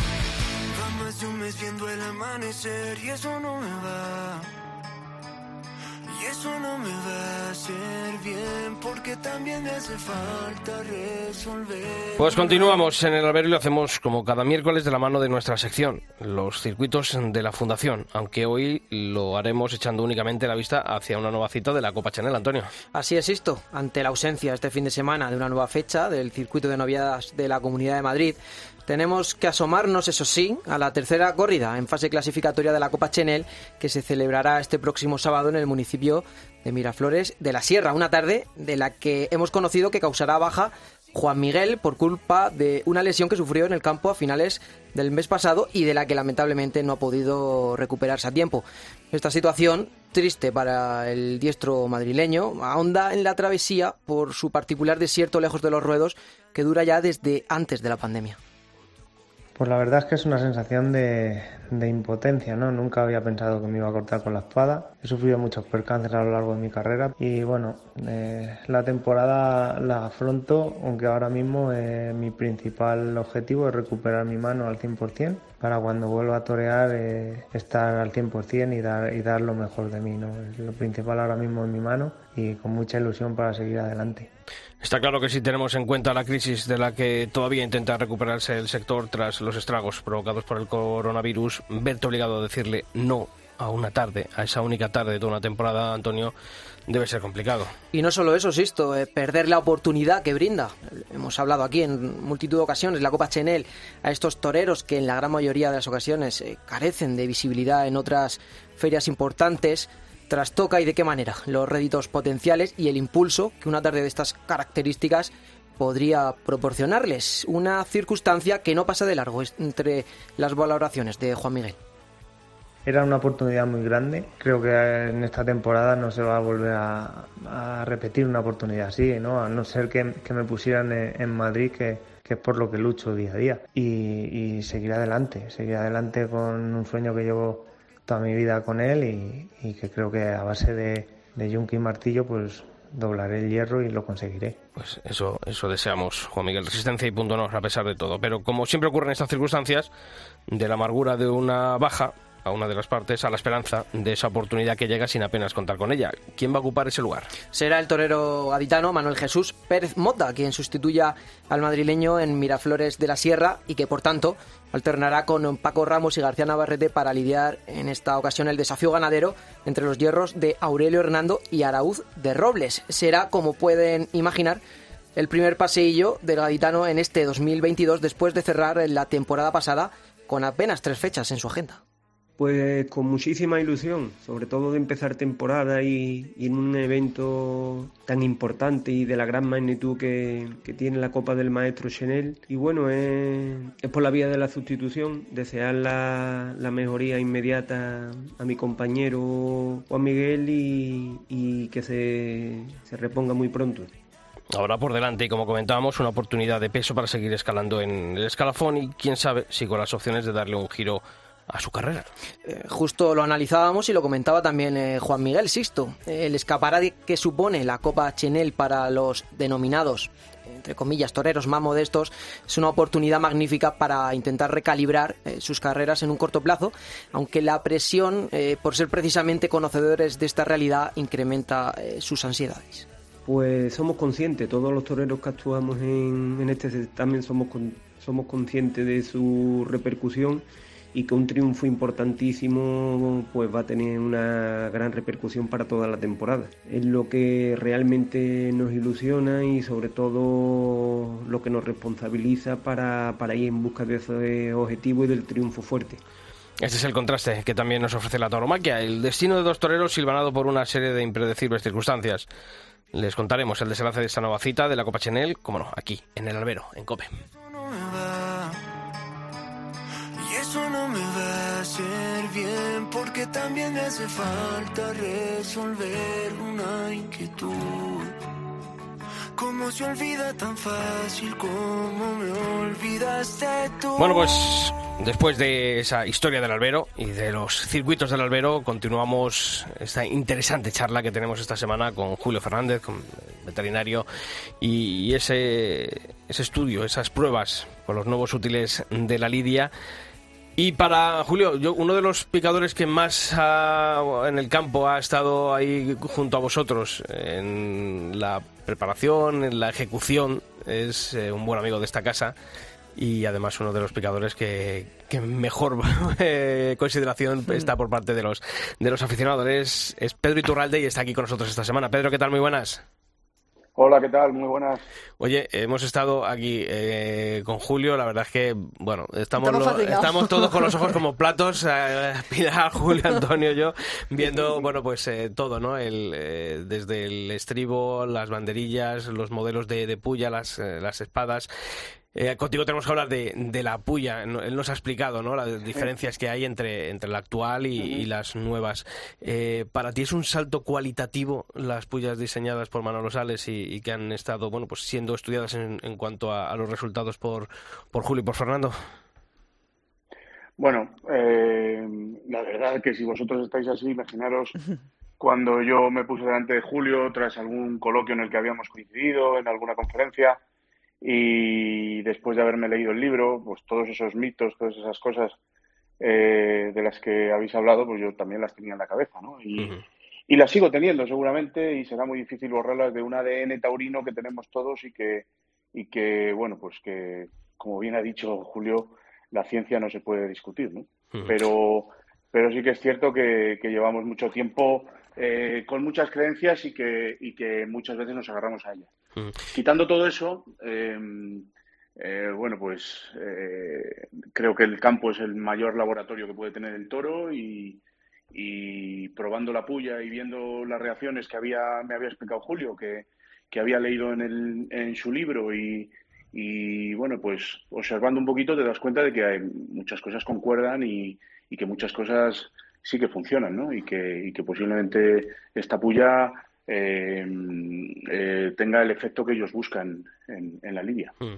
Va más de un mes viendo el amanecer y eso no me va. Eso no me va a hacer bien porque también me hace falta resolver. Pues continuamos en el albero y lo hacemos como cada miércoles de la mano de nuestra sección, los circuitos de la Fundación, aunque hoy lo haremos echando únicamente la vista hacia una nueva cita de la Copa Chanel, Antonio. Así es esto, ante la ausencia este fin de semana de una nueva fecha del circuito de noviadas de la Comunidad de Madrid, tenemos que asomarnos, eso sí, a la tercera corrida en fase clasificatoria de la Copa Chenel, que se celebrará este próximo sábado en el municipio de Miraflores de la Sierra, una tarde de la que hemos conocido que causará baja Juan Miguel por culpa de una lesión que sufrió en el campo a finales del mes pasado y de la que lamentablemente no ha podido recuperarse a tiempo. Esta situación, triste para el diestro madrileño, ahonda en la travesía por su particular desierto lejos de los ruedos que dura ya desde antes de la pandemia Pues la verdad es que es una sensación de, impotencia, ¿no? Nunca había pensado que me iba a cortar con la espada. He sufrido muchos percances a lo largo de mi carrera y bueno, eh, la temporada la afronto, aunque ahora mismo eh, mi principal objetivo es recuperar mi mano al 100% para cuando vuelva a torear eh, estar al 100% y dar, y dar lo mejor de mí, ¿no? Lo principal ahora mismo en mi mano y con mucha ilusión para seguir adelante. Está claro que si tenemos en cuenta la crisis de la que todavía intenta recuperarse el sector tras los estragos provocados por el coronavirus, verte obligado a decirle no a una tarde, a esa única tarde de toda una temporada, Antonio, debe ser complicado. Y no solo eso, Sisto, eh, perder la oportunidad que brinda. Hemos hablado aquí en multitud de ocasiones, la Copa Chenel, a estos toreros que en la gran mayoría de las ocasiones eh, carecen de visibilidad en otras ferias importantes trastoca y de qué manera los réditos potenciales y el impulso que una tarde de estas características podría proporcionarles. Una circunstancia que no pasa de largo entre las valoraciones de Juan Miguel. Era una oportunidad muy grande. Creo que en esta temporada no se va a volver a, repetir una oportunidad así, ¿no? A no ser que, me pusieran en, Madrid, que, es por lo que lucho día a día. Y, y seguir adelante, seguir adelante con un sueño que llevo toda mi vida con él y, que creo que a base de, de yunque y martillo pues doblaré el hierro y lo conseguiré. Pues eso, eso deseamos, Juan Miguel. Resistencia y punto honor, a pesar de todo. Pero como siempre ocurre en estas circunstancias, de la amargura de una baja, a una de las partes a la esperanza de esa oportunidad que llega sin apenas contar con ella. ¿Quién va a ocupar ese lugar? Será el torero gaditano Manuel Jesús Pérez Mota, quien sustituya al madrileño en Miraflores de la Sierra y que por tanto alternará con Paco Ramos y García Navarrete para lidiar en esta ocasión el desafío ganadero entre los hierros de Aurelio Hernando y Araúz de Robles. Será, como pueden imaginar, el primer paseillo del gaditano en este 2022 después de cerrar la temporada pasada con apenas tres fechas en su agenda. Pues con muchísima ilusión, sobre todo de empezar temporada y, en un evento tan importante y de la gran magnitud que, tiene la Copa del Maestro Chanel. Y bueno, es, por la vía de la sustitución, desear la, mejoría inmediata a mi compañero Juan Miguel y, que se, se reponga muy pronto. Ahora por delante, y como comentábamos, una oportunidad de peso para seguir escalando en el escalafón y quién sabe si con las opciones de darle un giro a su carrera. Eh, justo lo analizábamos y lo comentaba también eh, Juan Miguel Sisto. el escaparate que supone la Copa Chenel para los denominados entre comillas, toreros más modestos, es una oportunidad magnífica para intentar recalibrar eh, sus carreras en un corto plazo, aunque la presión, por ser precisamente conocedores de esta realidad, incrementa sus ansiedades. Pues somos conscientes, todos los toreros que actuamos en, en este certamen somos, somos conscientes de su repercusión y que un triunfo importantísimo pues va a tener una gran repercusión para toda la temporada. Es lo que realmente nos ilusiona y sobre todo lo que nos responsabiliza para, para ir en busca de ese objetivo y del triunfo fuerte. Este es el contraste que también nos ofrece la tauromaquia, el destino de dos toreros silvanado por una serie de impredecibles circunstancias. Les contaremos el desenlace de esta nueva cita de la Copa Chenel, como no, aquí, en el albero, en COPE. Hacer bien porque también hace falta resolver una inquietud. ¿Cómo se olvida tan fácil como me olvidaste tú? Bueno, pues después de esa historia del albero y de los circuitos del albero, continuamos esta interesante charla que tenemos esta semana con Julio Fernández, con veterinario, y ese, ese estudio, esas pruebas con los nuevos útiles de la Lidia y para Julio, yo, uno de los picadores que más en el campo ha estado ahí junto a vosotros en la preparación, en la ejecución, es eh, un buen amigo de esta casa y además uno de los picadores que, mejor eh, consideración está por parte de los, de los aficionados. es Pedro Iturralde y está aquí con nosotros esta semana. Pedro, ¿qué tal? Muy buenas. Hola, ¿qué tal? Muy buenas. Oye, hemos estado aquí eh, con Julio, la verdad es que, bueno, estamos, estamos todos con los ojos como platos, eh, Pilar, Julio, Antonio, yo, viendo, bueno, pues eh, todo, ¿no? El, eh, desde el estribo, las banderillas, los modelos de, de puya, las, las espadas, eh, contigo tenemos que hablar de, de, la puya. Él nos ha explicado ¿no? las diferencias que hay entre, entre la actual y, las nuevas. Eh, ¿Para ti es un salto cualitativo las pullas diseñadas por Manolo Sales y, que han estado bueno pues siendo estudiadas en, en cuanto a, los resultados por, por Julio y por Fernando? Bueno, eh, la verdad que si vosotros estáis así, imaginaros cuando yo me puse delante de Julio tras algún coloquio en el que habíamos coincidido, en alguna conferencia, y después de haberme leído el libro, pues todos esos mitos, todas esas cosas eh, de las que habéis hablado, pues yo también las tenía en la cabeza, ¿no? Y, y las sigo teniendo seguramente y será muy difícil borrarlas de un ADN taurino que tenemos todos y que, y que bueno, pues que, como bien ha dicho Julio, la ciencia no se puede discutir, ¿no? Pero, pero sí que es cierto que, llevamos mucho tiempo eh, con muchas creencias y que, y que muchas veces nos agarramos a ellas. Quitando todo eso, em, eh, bueno, pues eh, creo que el campo es el mayor laboratorio que puede tener el toro y, y probando la puya y viendo las reacciones que había me había explicado Julio, que, que había leído en, el, en su libro y, y bueno, pues observando un poquito te das cuenta de que hay muchas cosas concuerdan y, y que muchas cosas sí que funcionan, ¿no? Y que, y que posiblemente esta puya eh, eh, tenga el efecto que ellos buscan en, la lidia. Mm.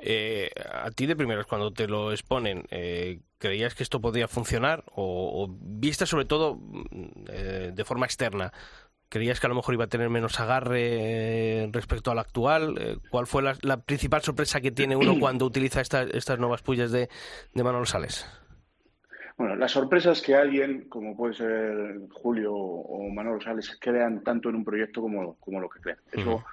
Eh, a ti de primeros, cuando te lo exponen, ¿creías que esto podía funcionar o, o viste sobre todo mm, de forma externa ¿Creías que a lo mejor iba a tener menos agarre respecto al actual? Eh, ¿Cuál fue la, principal sorpresa que tiene uno cuando utiliza estas nuevas pullas de, de Manolo Sales? Bueno, la sorpresa es que alguien, como puede ser Julio o Manolo Sales, crean tanto en un proyecto como, lo que crean. Eso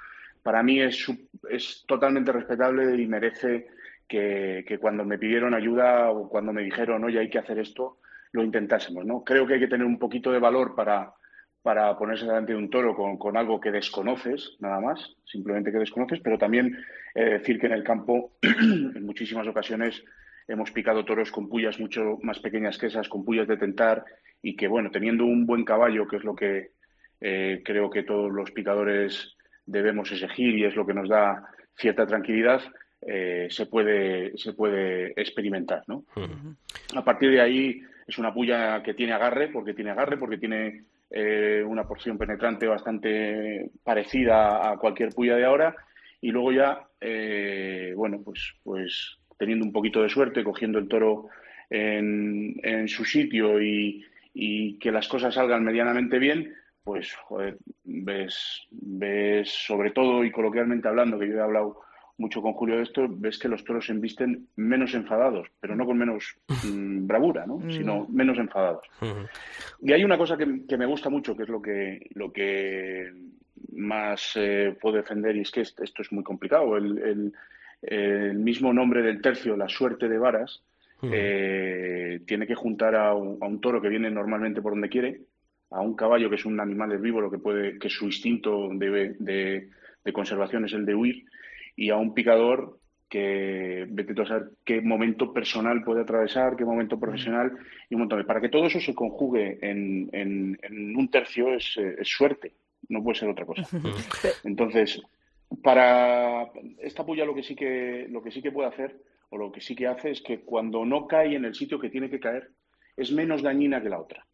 para mí es, es totalmente respetable y merece que, que, cuando me pidieron ayuda o cuando me dijeron, oye, hay que hacer esto, lo intentásemos. ¿no? Creo que hay que tener un poquito de valor para, para ponerse delante de un toro con, algo que desconoces, nada más, simplemente que desconoces, pero también eh, decir que en el campo en muchísimas ocasiones hemos picado toros con pullas mucho más pequeñas que esas, con pullas de tentar, y que, bueno, teniendo un buen caballo, que es lo que eh, creo que todos los picadores debemos exigir y es lo que nos da cierta tranquilidad, eh, se, puede, se puede experimentar, ¿no? A partir de ahí es una puya que tiene agarre, porque tiene agarre, porque tiene eh, una porción penetrante bastante parecida a cualquier puya de ahora y luego ya, bueno, pues, pues teniendo un poquito de suerte, cogiendo el toro en, en su sitio y, y, que las cosas salgan medianamente bien, pues joder, ves, ves sobre todo y coloquialmente hablando, que yo he hablado mucho con Julio de esto, ves que los toros se embisten menos enfadados, pero no con menos mm, bravura, ¿no? Mm. sino menos enfadados. Y hay una cosa que, me gusta mucho, que es lo que, lo que más eh, puedo defender, y es que esto es muy complicado. El, mismo nombre del tercio, la suerte de varas, eh, tiene que juntar a un, toro que viene normalmente por donde quiere, a un caballo que es un animal herbívoro que puede, que su instinto de, de conservación es el de huir, y a un picador que vete a saber qué momento personal puede atravesar, qué momento profesional y un montón. Para que todo eso se conjugue en, en, un tercio es, es, suerte, no puede ser otra cosa. Entonces, para esta puya lo que sí que lo que sí que puede hacer o lo que sí que hace es que cuando no cae en el sitio que tiene que caer es menos dañina que la otra.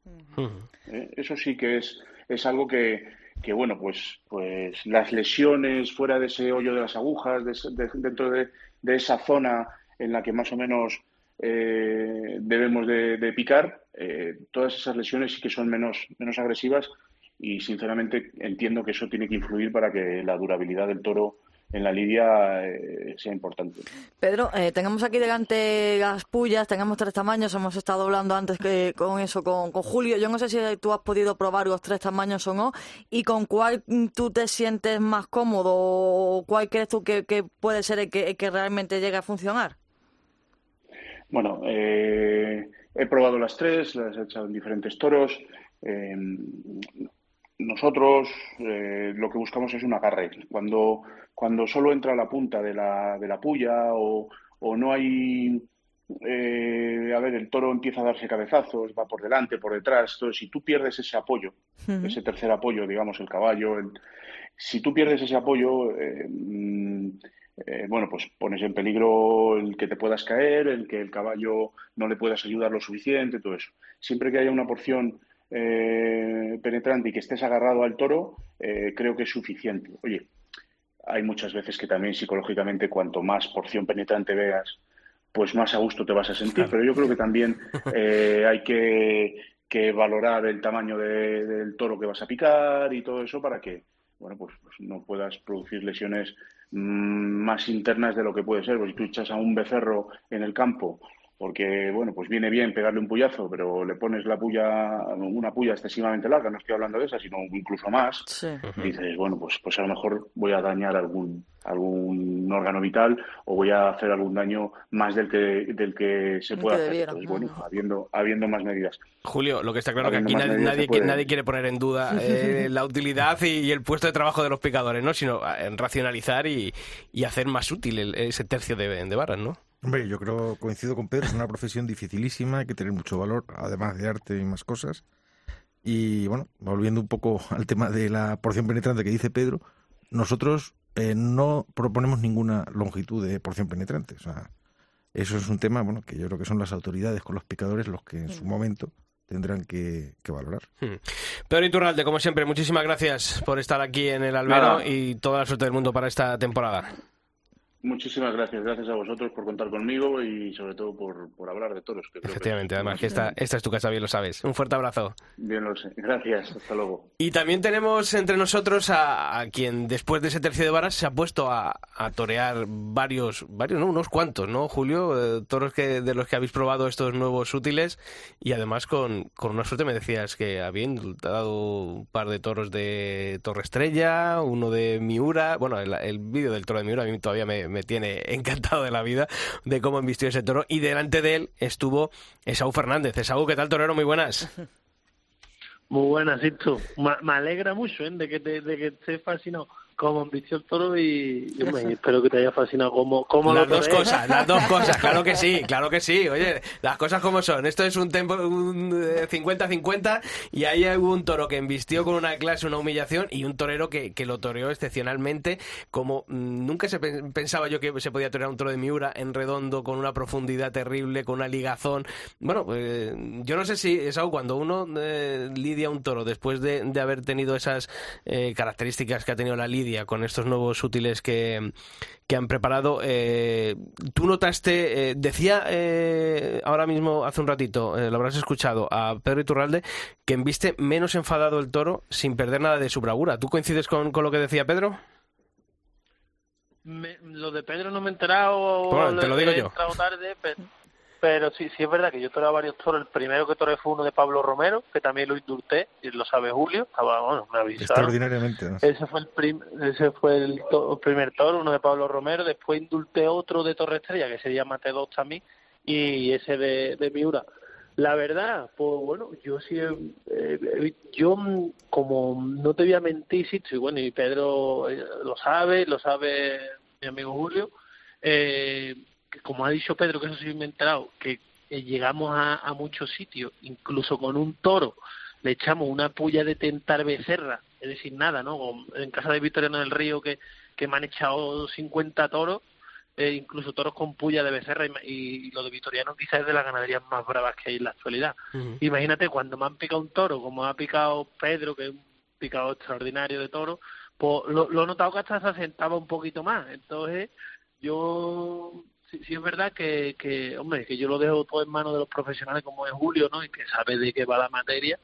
¿Eh? Eso sí que es, es algo que, que bueno, pues, pues las lesiones fuera de ese hoyo de las agujas, dentro de, esa zona en la que más o menos eh, debemos de, picar, eh, todas esas lesiones sí que son menos, menos agresivas y sinceramente entiendo que eso tiene que influir para que la durabilidad del toro en la lidia eh, sea importante. Pedro, eh, tengamos aquí delante las pullas, tengamos tres tamaños, hemos estado hablando antes que con eso con, Julio. Yo no sé si tú has podido probar los tres tamaños o no, y con cuál tú te sientes más cómodo o cuál crees tú que, puede ser el que, realmente llegue a funcionar. Bueno, eh, he probado las tres, las he echado en diferentes toros. Nosotros lo que buscamos es un agarre. Cuando cuando solo entra la punta de la, de la puya o, o no hay eh, a ver, el toro empieza a darse cabezazos, va por delante, por detrás. Entonces, si tú pierdes ese apoyo, ese tercer apoyo, digamos, el caballo, si tú pierdes ese apoyo, eh, mm, eh, bueno, pues pones en peligro el que te puedas caer, el que el caballo no le puedas ayudar lo suficiente, todo eso. Siempre que haya una porción penetrante y que estés agarrado al toro, creo que es suficiente. Oye, hay muchas veces que también psicológicamente cuanto más porción penetrante veas, pues más a gusto te vas a sentir. Pero yo creo que también eh, hay que, que, valorar el tamaño del toro que vas a picar y todo eso para que, bueno, pues, pues no puedas producir lesiones mm, más internas de lo que puede ser. Pues si tú echas a un becerro en el campo porque bueno, pues viene bien pegarle un puyazo, pero le pones la puya, una puya excesivamente larga, no estoy hablando de esa, sino incluso más, dices, bueno, pues, pues a lo mejor voy a dañar algún, algún órgano vital o voy a hacer algún daño más del que, del que se pueda hacer. Entonces, bueno, habiendo, habiendo más medidas. Julio, lo que está claro es que aquí nadie, nadie, quiere poner en duda eh, la utilidad y, el puesto de trabajo de los picadores, ¿no? Sino eh, en racionalizar y, y hacer más útil ese tercio de, de varas, ¿no? Hombre, yo creo, coincido con Pedro, es una profesión dificilísima, hay que tener mucho valor, además de arte y más cosas. Y bueno, volviendo un poco al tema de la porción penetrante que dice Pedro, nosotros eh, no proponemos ninguna longitud de porción penetrante. O sea, eso es un tema bueno que yo creo que son las autoridades con los picadores los que en su momento tendrán que, valorar. Hmm. Pedro Iturralde, como siempre, muchísimas gracias por estar aquí en el Albero y toda la suerte del mundo para esta temporada. Muchísimas gracias, gracias a vosotros por contar conmigo y sobre todo por, por hablar de toros. Que Efectivamente, además que esta, esta es tu casa, bien lo sabes. Un fuerte abrazo. Bien lo sé, gracias, hasta luego. Y también tenemos entre nosotros a, quien después de ese tercio de varas se ha puesto a, torear varios, varios, no, unos cuantos, ¿no, Julio? Eh, toros que, de los que habéis probado estos nuevos útiles y además con, con una suerte me decías que había dado un par de toros de Torre Estrella, uno de Miura, bueno, el, el vídeo del toro de Miura a mí todavía me me tiene encantado de la vida de cómo embistió ese toro. Y delante de él estuvo Esaú Fernández. Esaú, ¿qué tal, torero? Muy buenas. Muy buenas, tú. Me, alegra mucho ¿eh? de que te, de que estés fascinado como el toro y, espero que te haya fascinado como, como las dos cosas las dos cosas claro que sí claro que sí. Oye las cosas como son. Esto es un tempo un 50-50 eh, y ahí hubo un toro que embistió con una clase una humillación y un torero que, que lo toreó excepcionalmente como mm, nunca se pensaba yo que se podía torear un toro de Miura en redondo con una profundidad terrible con una ligazón. Bueno pues yo no sé si es algo cuando uno eh, lidia un toro después de, de haber tenido esas eh, características que ha tenido la lidia con estos nuevos útiles que, han preparado. Eh, ¿Tú notaste, eh, decía eh, ahora mismo, hace un ratito, lo habrás escuchado, a Pedro Iturralde, que viste menos enfadado el toro sin perder nada de su bravura. ¿Tú coincides con, lo que decía Pedro? lo de Pedro no me he enterado. te lo digo yo. Tarde, pero sí, sí es verdad que yo toré varios toros. El primero que toré fue uno de Pablo Romero, que también lo indulté, y lo sabe Julio. Estaba, bueno, me Extraordinariamente. Ese fue, el ese fue el, primer toro, uno de Pablo Romero. Después indulté otro de Torre Estrella, que se llama T2 también, y ese de, de Miura. La verdad, pues bueno, yo sí, eh, yo como no te voy a mentir, sí, y bueno, y Pedro eh, lo sabe, lo sabe mi amigo Julio, eh, como ha dicho Pedro, que eso sí me he enterado, que llegamos a, muchos sitios, incluso con un toro, le echamos una puya de tentar becerra, es decir, nada, ¿no? En casa de Victoriano del Río, que, que me han echado 50 toros, eh, incluso toros con puya de becerra, y, lo de Victoriano quizás es de las ganaderías más bravas que hay en la actualidad. Imagínate, cuando me han picado un toro, como ha picado Pedro, que es un picado extraordinario de toro, pues lo, lo he notado que hasta se asentaba un poquito más. Entonces, yo sí, es verdad que, que, hombre, que yo lo dejo todo en manos de los profesionales como es Julio, ¿no? Y que sabe de qué va la materia.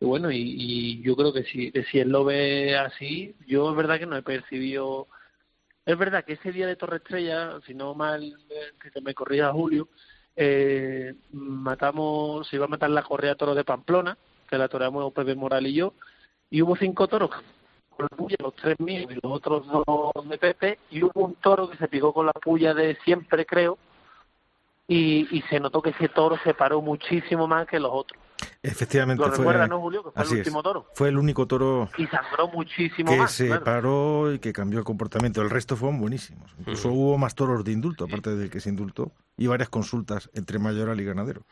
Y bueno, y, yo creo que si, que si él lo ve así, yo es verdad que no he percibido... Es verdad que ese día de Torre Estrella, si no mal que me corría Julio, eh, matamos, se iba a matar la correa toro de Pamplona, que la toreamos Pepe Moral y yo, y hubo cinco toros con la puya, los tres míos y los otros dos de Pepe, y hubo un toro que se picó con la puya de siempre, creo, y, y se notó que ese toro se paró muchísimo más que los otros. Efectivamente. Lo fue, ¿no, Julio? Que fue el último toro. Fue el único toro. Y sangró muchísimo que más. se paró y que cambió el comportamiento. El resto fueron buenísimos. Incluso hubo más toros de indulto, aparte del que se indultó, y varias consultas entre mayoral y ganadero.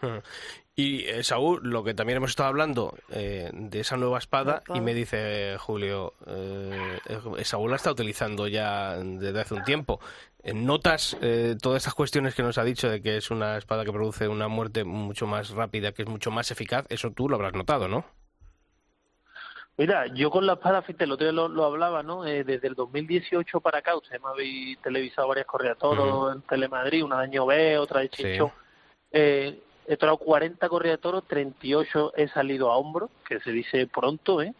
Y eh, Saúl, lo que también hemos estado hablando eh, de esa nueva espada, y me dice Julio, eh, Saúl la está utilizando ya desde hace un tiempo. Eh, ¿Notas eh, todas estas cuestiones que nos ha dicho de que es una espada que produce una muerte mucho más rápida, que es mucho más eficaz? Eso tú lo habrás notado, ¿no? Mira, yo con la espada, fíjate, el otro día lo, hablaba, ¿no? Eh, desde el 2018 para acá, ustedes me habéis televisado varias corridas toros en Telemadrid, una de Año B, otra de Chicho. Eh, he tocado 40 corridas de toros, 38 he salido a hombro, que se dice pronto, ¿eh?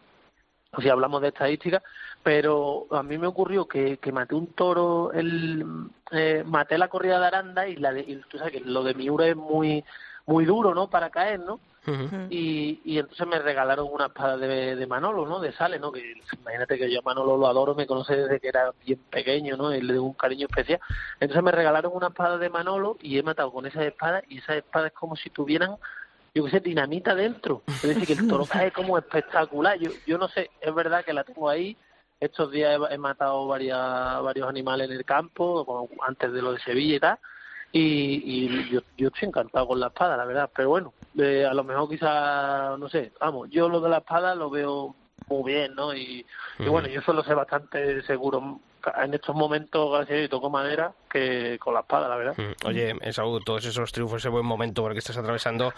O si hablamos de estadística, pero a mí me ocurrió que, que maté un toro, el, eh, maté la corrida de Aranda y, la de, y tú sabes que lo de Miura es muy muy duro, ¿no? Para caer, ¿no? Y, y entonces me regalaron una espada de, de Manolo, ¿no? De Sale, ¿no? Que imagínate que yo a Manolo lo adoro, me conoce desde que era bien pequeño, ¿no? Y le doy un cariño especial. Entonces me regalaron una espada de Manolo y he matado con esa espada y esa espada es como si tuvieran yo qué sé, dinamita dentro. Es decir, que el toro cae como espectacular. Yo, yo no sé, es verdad que la tengo ahí. Estos días he, matado varias, varios animales en el campo, como antes de lo de Sevilla y tal y, y yo, yo estoy encantado con la espada, la verdad, pero bueno, eh, a lo mejor quizá, no sé, vamos, yo lo de la espada lo veo muy bien, ¿no? Y, bueno, yo solo sé bastante seguro en estos momentos, gracias a toco madera, que con la espada, la verdad. Oye, Esaú, todos esos triunfos, ese buen momento por el que estás atravesando,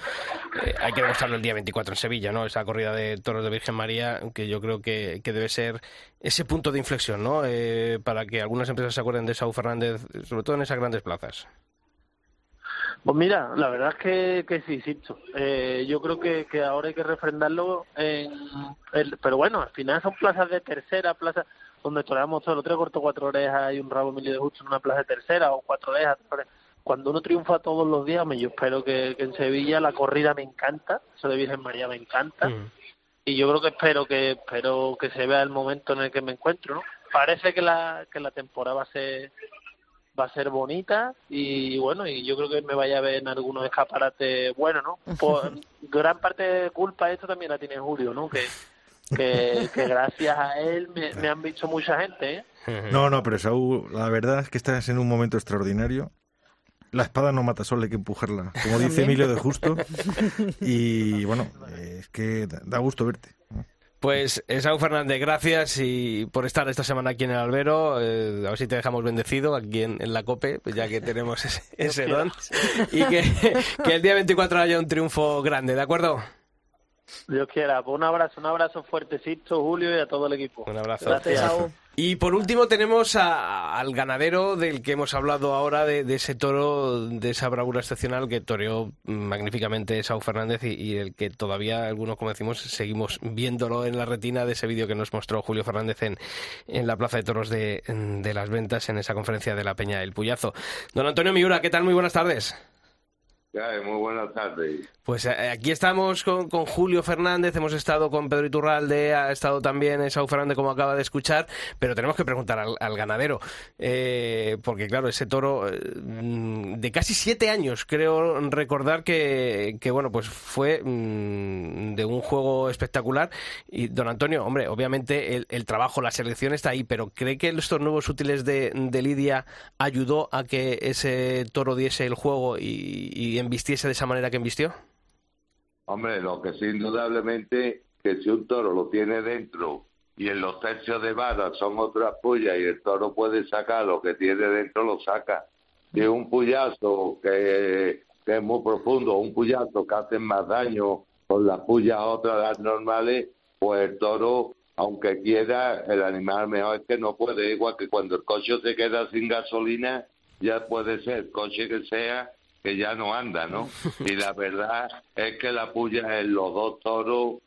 eh, hay que demostrarlo el día 24 en Sevilla, ¿no? Esa corrida de toros de Virgen María, que yo creo que, que debe ser ese punto de inflexión, ¿no? Eh, para que algunas empresas se acuerden de Esaú Fernández, sobre todo en esas grandes plazas. Pues mira, la verdad es que, que sí, insisto. Eh, yo creo que, que ahora hay que refrendarlo. En el, pero bueno, al final son plazas de tercera, plazas donde toreamos. El otro corto cuatro orejas y un rabo Emilio de Justo en una plaza de tercera o cuatro orejas. Cuando uno triunfa todos los días, yo espero que, en Sevilla la corrida me encanta. Eso de Virgen María me encanta. Mm. Y yo creo que espero que espero que se vea el momento en el que me encuentro. ¿no? Parece que la, que la temporada va a ser va a ser bonita y bueno, y yo creo que me vaya a ver en algunos escaparates bueno, ¿no? Por gran parte de culpa esto también la tiene Julio, ¿no? Que, que, gracias a él me, han visto mucha gente, ¿eh? No, no, pero Saúl, la verdad es que estás en un momento extraordinario. La espada no mata solo, hay que empujarla, como dice Emilio de Justo. Y bueno, es que da gusto verte. Pues Esaú Fernández, gracias y por estar esta semana aquí en el Albero. Eh, a ver si te dejamos bendecido aquí en, la COPE, pues ya que tenemos ese, don. Y que, el día 24 haya un triunfo grande, ¿de acuerdo? Dios quiera. Pues un abrazo, un abrazo fuertecito, Julio, y a todo el equipo. Un abrazo. Gracias, y por último tenemos al ganadero del que hemos hablado ahora, de, ese toro, de esa bravura excepcional que toreó magníficamente Saúl Fernández y, el que todavía algunos, como decimos, seguimos viéndolo en la retina de ese vídeo que nos mostró Julio Fernández en, en la Plaza de Toros de, de las Ventas en esa conferencia de la Peña del Puyazo. Don Antonio Miura, ¿qué tal? Muy buenas tardes muy buenas tardes. Pues eh, aquí estamos con, Julio Fernández, hemos estado con Pedro Iturralde, ha estado también Saúl Fernández, como acaba de escuchar, pero tenemos que preguntar al, ganadero, eh, porque claro, ese toro eh, de casi siete años, creo recordar que, bueno, pues fue mm, de un juego espectacular. Y don Antonio, hombre, obviamente el, trabajo, la selección está ahí, pero ¿cree que estos nuevos útiles de, Lidia ayudó a que ese toro diese el juego y, y embistiese de esa manera que embistió? Hombre, lo que sí, indudablemente, que si un toro lo tiene dentro y en los tercios de vara son otras pullas y el toro puede sacar lo que tiene dentro, lo saca. Si es un puyazo que, es muy profundo, un puyazo que hace más daño con las pullas otras las normales, pues el toro, aunque quiera, el animal mejor es que no puede, igual que cuando el coche se queda sin gasolina, ya puede ser coche que sea, que ya no anda, ¿no? Y la verdad es que la puya en los dos toros,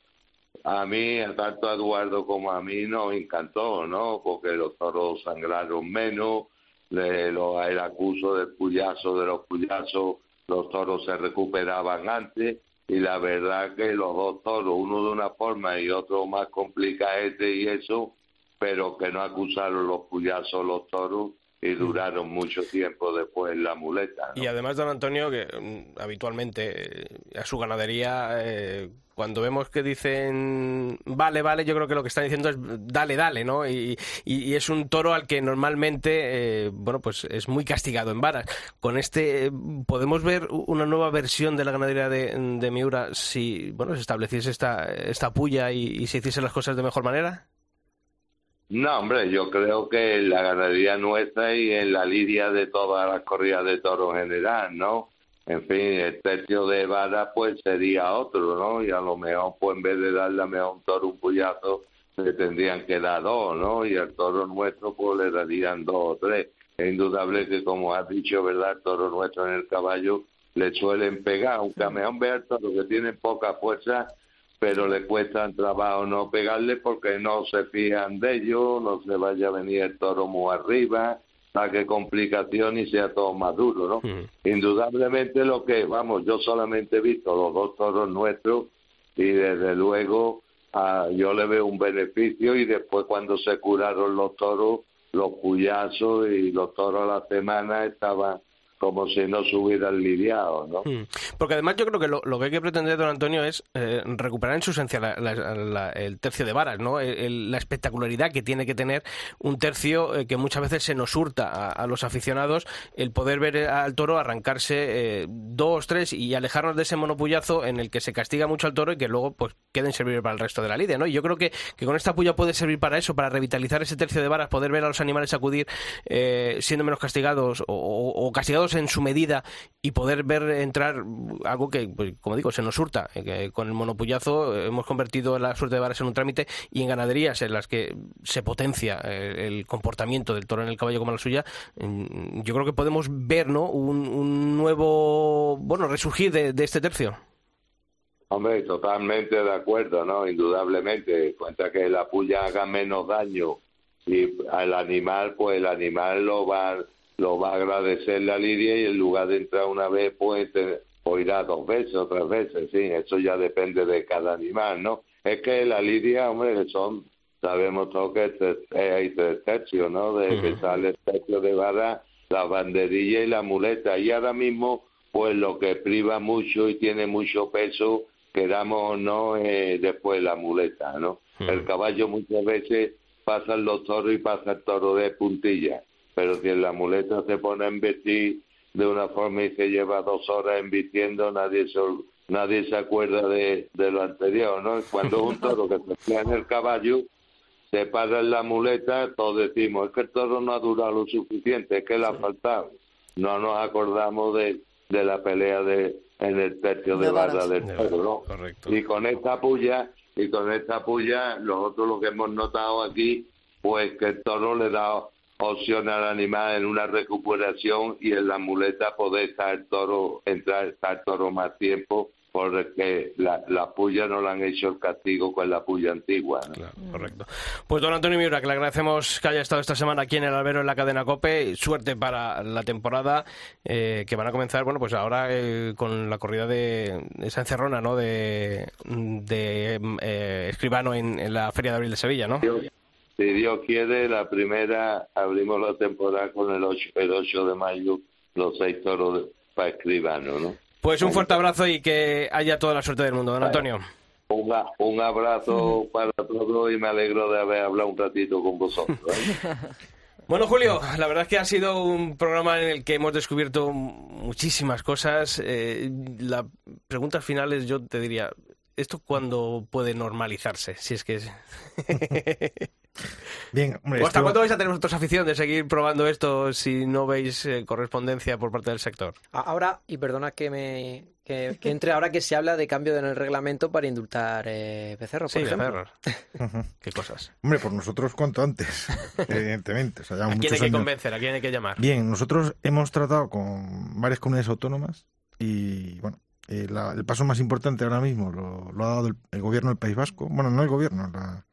a mí, tanto a Eduardo como a mí, nos encantó, ¿no? Porque los toros sangraron menos, le, lo, el acuso del puyazo, de los puyazos, los toros se recuperaban antes, y la verdad que los dos toros, uno de una forma y otro más complicado y eso, pero que no acusaron los puyazos los toros, y duraron mucho tiempo después en la muleta. Y además, don Antonio, que mm, habitualmente eh, a su ganadería, eh, cuando vemos que dicen vale, vale, yo creo que lo que están diciendo es dale, dale, ¿no? Y, y, es un toro al que normalmente, eh, bueno, pues es muy castigado en varas. Con este, ¿podemos ver una nueva versión de la ganadería de, de Miura si, bueno, se estableciese esta, esta puya y, y se hiciesen las cosas de mejor manera? No, hombre, yo creo que en la ganadería nuestra y en la lidia de todas las corridas de toros en general, ¿no? en fin, el tercio de vara pues sería otro, ¿no? Y a lo mejor pues en vez de darle a mejor un toro un puyazo, le tendrían que dar dos, ¿no? Y al toro nuestro pues le darían dos o tres. Es indudable que como has dicho, ¿verdad? El toro nuestro en el caballo le suelen pegar, aunque a mejor ver toro que tiene poca fuerza, pero le cuesta trabajo no pegarle porque no se fijan de ellos, no se vaya a venir el toro muy arriba, que complicación y sea todo más duro, ¿no? Indudablemente lo que, vamos, yo solamente he visto los dos toros nuestros y desde luego ah, yo le veo un beneficio y después cuando se curaron los toros, los cuyazos y los toros a la semana estaban como si no se hubieran lidiado, ¿no? Hmm. Porque además yo creo que lo, que hay que pretender, don Antonio, es eh, recuperar en su esencia el tercio de varas, ¿no? la espectacularidad que tiene que tener un tercio eh, que muchas veces se nos hurta a, los aficionados el poder ver al toro arrancarse eh, dos, tres y alejarnos de ese monopullazo en el que se castiga mucho al toro y que luego pues queden servir para el resto de la lidia, ¿no? Y yo creo que, que con esta puya puede servir para eso, para revitalizar ese tercio de varas, poder ver a los animales acudir siendo menos castigados o castigados en su medida y poder ver entrar algo que, pues, como digo, se nos hurta. Eh, con el monopullazo hemos convertido la suerte de varas en un trámite y en ganaderías en las que se potencia eh, el comportamiento del toro en el caballo como la suya, mm, yo creo que podemos ver ¿no? un, nuevo, bueno, resurgir de, este tercio. Hombre, totalmente de acuerdo, ¿no? Indudablemente. Cuenta que la puya haga menos daño y al animal, pues el animal lo va lo va a agradecer la lidia y en lugar de entrar una vez, pues o irá dos veces o tres veces, sí, eso ya depende de cada animal, ¿no? Es que la lidia, hombre, son, sabemos todos que hay tres tercios, ¿no? De que sale el tercio de vara, la banderilla y la muleta, y ahora mismo, pues lo que priva mucho y tiene mucho peso, queramos o no, eh, después la muleta, ¿no? El caballo muchas veces pasa los toros y pasa el toro de puntilla pero si la muleta se pone a embestir de una forma y se lleva dos horas embistiendo, nadie se, nadie se acuerda de, lo anterior, ¿no? Cuando un toro que se emplea en el caballo se para en la muleta, todos decimos, es que el toro no ha durado lo suficiente, es que le ha faltado. No nos acordamos de, de la pelea de en el tercio de, barra del toro, ¿no? Y con esta puya, y con esta puya, nosotros lo que hemos notado aquí, pues que el toro le da opción al animal en una recuperación y en la muleta poder estar toro, entrar, estar toro más tiempo porque la, la puya no le han hecho el castigo con la puya antigua. correcto. Pues don Antonio Miura, que le agradecemos que haya estado esta semana aquí en el albero en la cadena COPE. Suerte para la temporada eh, que van a comenzar, bueno, pues ahora eh, con la corrida de esa encerrona, ¿no? De, de eh, Escribano en, la Feria de Abril de Sevilla, ¿no? Si Dios quiere, la primera abrimos la temporada con el 8, el 8 de mayo, los seis toros para escribano, ¿no? Pues un fuerte abrazo y que haya toda la suerte del mundo, don Antonio. Un, un abrazo para todos y me alegro de haber hablado un ratito con vosotros. ¿eh? Bueno, Julio, la verdad es que ha sido un programa en el que hemos descubierto muchísimas cosas. Eh, la pregunta final es, yo te diría, ¿esto cuándo puede normalizarse? Si es que... Bien, ¿Hasta cuándo vais a tener vosotros afición de seguir probando esto si no veis eh, correspondencia por parte del sector? Ahora, y perdona que me que, entre ahora que se habla de cambio en el reglamento para indultar eh, becerros, por ejemplo. ¿Qué cosas? Hombre, por nosotros cuanto antes, evidentemente. ¿A quién hay que convencer? ¿A quién hay que llamar? Bien, nosotros hemos tratado con varias comunidades autónomas y, bueno, eh, el paso más importante ahora mismo lo, ha dado el, gobierno del País Vasco. Bueno, no el gobierno, la,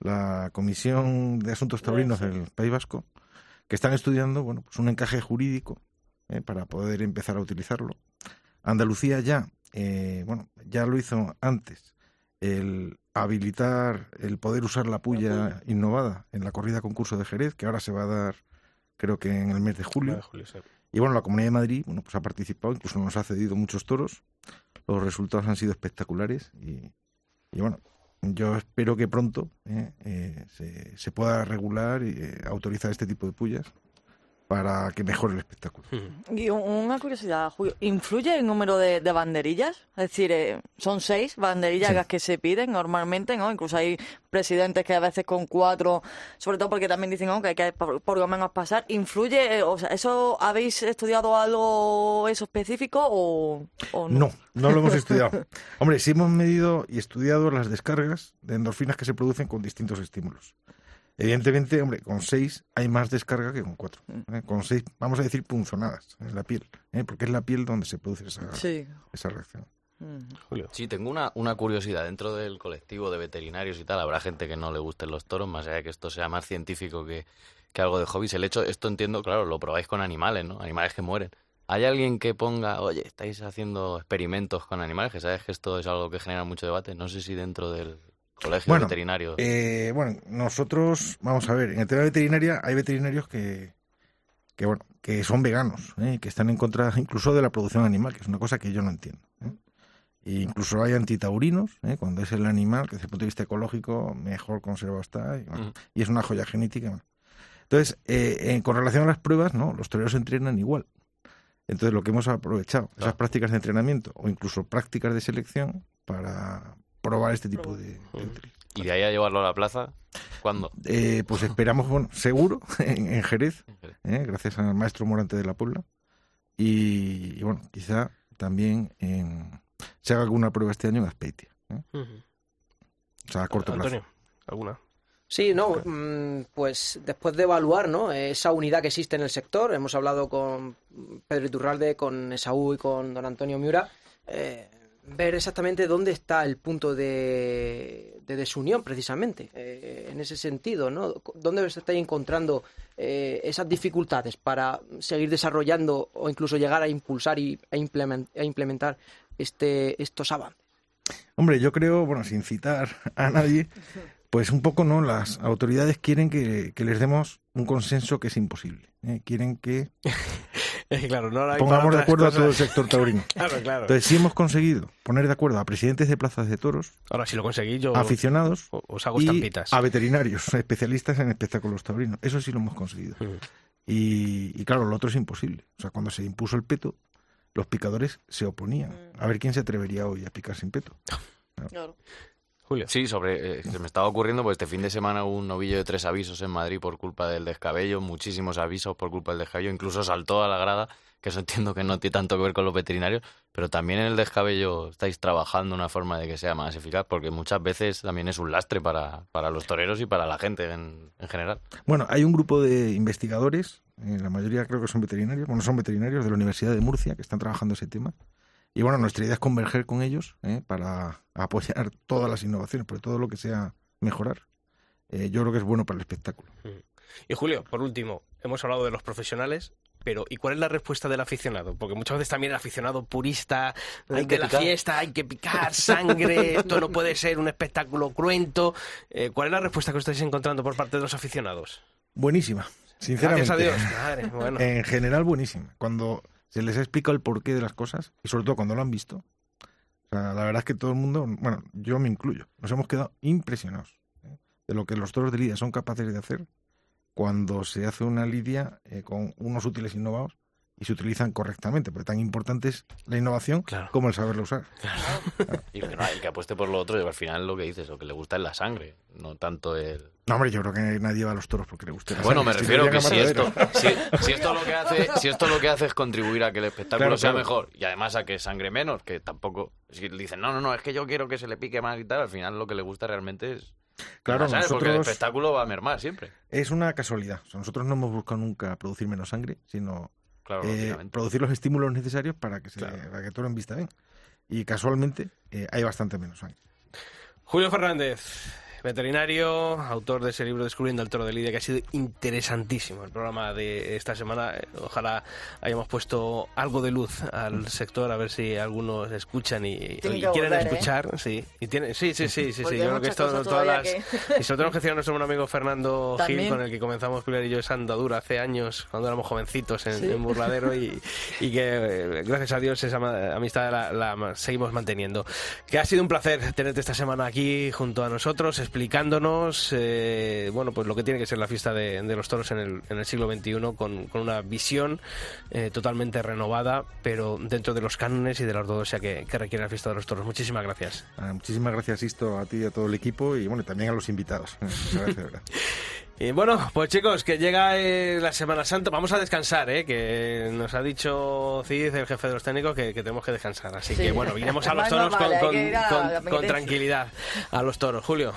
la Comisión de Asuntos Taurinos del País Vasco, que están estudiando bueno, pues un encaje jurídico eh, para poder empezar a utilizarlo. Andalucía ya, eh, bueno, ya lo hizo antes, el habilitar el poder usar la puya innovada en la corrida concurso de Jerez, que ahora se va a dar, creo que en el mes de julio. Y bueno, la Comunidad de Madrid, bueno, pues ha participado, incluso nos ha cedido muchos toros. Los resultados han sido espectaculares y, bueno, yo espero que pronto eh, eh, se, pueda regular y eh, autorizar este tipo de pullas para que mejore el espectáculo. Y un- una curiosidad, Julio, ¿influye el número de, de banderillas? Es decir, eh, son seis banderillas Sí. las que se piden normalmente, ¿no? Incluso hay presidentes que a veces con cuatro, sobre todo porque también dicen ¿no? que hay que por, por lo menos pasar. ¿Influye, eh, o sea, eso habéis estudiado algo eso específico o, o no? No, no lo hemos estudiado. Hombre, sí hemos medido y estudiado las descargas de endorfinas que se producen con distintos estímulos. Evidentemente, hombre, con seis hay más descarga que con cuatro. ¿eh? Con seis, vamos a decir, punzonadas en la piel, ¿eh? porque es la piel donde se produce esa, Sí. esa reacción. Sí, tengo una, una curiosidad. Dentro del colectivo de veterinarios y tal, habrá gente que no le gusten los toros, más allá de que esto sea más científico que, que algo de hobbies. El hecho, esto entiendo, claro, lo probáis con animales, ¿no? Animales que mueren. ¿Hay alguien que ponga, oye, estáis haciendo experimentos con animales? Que sabes que esto es algo que genera mucho debate. No sé si dentro del colegio Bueno, veterinario. eh, bueno, nosotros, vamos a ver, en el tema de veterinaria hay veterinarios que, que bueno, que son veganos, ¿eh? que están en contra incluso de la producción animal, que es una cosa que yo no entiendo. ¿eh? E incluso hay antitaurinos, ¿eh? cuando es el animal que desde el punto de vista ecológico mejor conservado está, y, bueno, y es una joya genética. bueno. Entonces, con relación a las pruebas, no, los toreros entrenan igual. Entonces, lo que hemos aprovechado, esas prácticas de entrenamiento o incluso prácticas de selección para probar este tipo de, de ¿Y de ahí a llevarlo a la plaza? ¿Cuándo? eh, pues esperamos, bueno, seguro, en, en Jerez, ¿eh? gracias al maestro Morante de la Puebla. Y, y, bueno, quizá también en- se haga alguna prueba este año en Aspeitia. ¿eh? O sea, a corto plazo. Antonio, ¿alguna? Sí, no, mm, pues después de evaluar ¿no? esa unidad que existe en el sector, hemos hablado con Pedro Iturralde, con Esaú y con don Antonio Miura, eh, ver exactamente dónde está el punto de, de desunión, precisamente, eh, en ese sentido, ¿no? ¿Dónde os estáis encontrando eh, esas dificultades para seguir desarrollando o incluso llegar a impulsar y, e implemen- a implementar este, estos avances? Hombre, yo creo, bueno, sin citar a nadie, pues un poco no, las autoridades quieren que, que les demos un consenso que es imposible. ¿eh? Quieren que Es que claro, no hay pongamos de acuerdo a todo el sector taurino. Claro, claro. Entonces, si hemos conseguido poner de acuerdo a presidentes de plazas de toros, Ahora, si lo conseguís, yo a aficionados os hago y estampitas. a veterinarios, especialistas en espectáculos taurinos. Eso sí lo hemos conseguido. Mm. Y, y claro, lo otro es imposible. O sea, cuando se impuso el peto, los picadores se oponían. A ver quién se atrevería hoy a picar sin peto. Julio. Sí, sobre, eh, se me estaba ocurriendo, pues este fin de semana hubo un novillo de tres avisos en Madrid por culpa del descabello, muchísimos avisos por culpa del descabello, incluso saltó a la grada, que eso entiendo que no tiene tanto que ver con los veterinarios, pero también en el descabello estáis trabajando una forma de que sea más eficaz, porque muchas veces también es un lastre para, para los toreros y para la gente en, en general. Bueno, hay un grupo de investigadores, eh, la mayoría creo que son veterinarios, bueno, son veterinarios de la Universidad de Murcia que están trabajando ese tema. Y bueno, nuestra idea es converger con ellos eh, para apoyar todas las innovaciones, pero todo lo que sea mejorar. Eh, yo creo que es bueno para el espectáculo. Y Julio, por último, hemos hablado de los profesionales, pero ¿y cuál es la respuesta del aficionado? Porque muchas veces también el aficionado purista Hay de que la picar. fiesta, hay que picar sangre, esto no puede ser un espectáculo cruento. Eh, ¿Cuál es la respuesta que estáis encontrando por parte de los aficionados? Buenísima, sinceramente. Gracias a Dios. Madre, bueno. En general, buenísima. Cuando se les ha explicado el porqué de las cosas, y sobre todo cuando lo han visto, o sea, la verdad es que todo el mundo, bueno, yo me incluyo, nos hemos quedado impresionados ¿eh? de lo que los toros de lidia son capaces de hacer cuando se hace una lidia eh, con unos útiles innovados y se utilizan correctamente, porque tan importante es la innovación como el saberlo usar. Y que, no, y que apueste por lo otro, al final lo que dices, lo que le gusta es la sangre, no tanto el... No, hombre, yo creo que nadie va a los toros porque le guste. la Bueno, me sangre, si refiero no que si esto, si, si esto lo que hace, si esto lo que hace es contribuir a que el espectáculo Claro, sea claro. mejor y además a que sangre menos, que tampoco si dicen no, no, no, es que yo quiero que se le pique más y tal, al final lo que le gusta realmente es Claro, porque el espectáculo va a mermar siempre. Es una casualidad. O sea, nosotros no hemos buscado nunca producir menos sangre, sino Claro, eh, producir los estímulos necesarios para que, se, para que todo en vista bien. Y casualmente eh, hay bastante menos sangre. Julio Fernández, veterinario, autor de ese libro Descubriendo el toro de Lidia, que ha sido interesantísimo el programa de esta semana. Eh, Ojalá hayamos puesto algo de luz al sector, a ver si algunos escuchan y, y quieren volver, ¿eh? escuchar. Sí, y sí, sí, sí, sí, sí. Yo creo que esto, todas las- que- Y sobre todo lo que decía nuestro buen amigo Fernando Gil, También. con el que comenzamos Pilar y yo esa andadura hace años, cuando éramos jovencitos en, Sí. en Burladero, y, y que eh, gracias a Dios esa amistad la, la seguimos manteniendo. Que ha sido un placer tenerte esta semana aquí junto a nosotros. Explicándonos eh, bueno pues lo que tiene que ser la fiesta de, de los toros en el, en el siglo XXI con, con una visión eh, totalmente renovada, pero dentro de los cánones y de la ortodoxia que, que requiere la fiesta de los toros. Muchísimas gracias. Ah, muchísimas gracias, Isto, a ti y a todo el equipo y bueno, también a los invitados. Gracias. Y bueno, pues chicos, que llega eh, la Semana Santa, vamos a descansar, ¿eh? que nos ha dicho Cid, el jefe de los técnicos, que, que tenemos que descansar. Así Sí. que bueno, iremos a los toros con, tranquilidad. A los toros. Julio.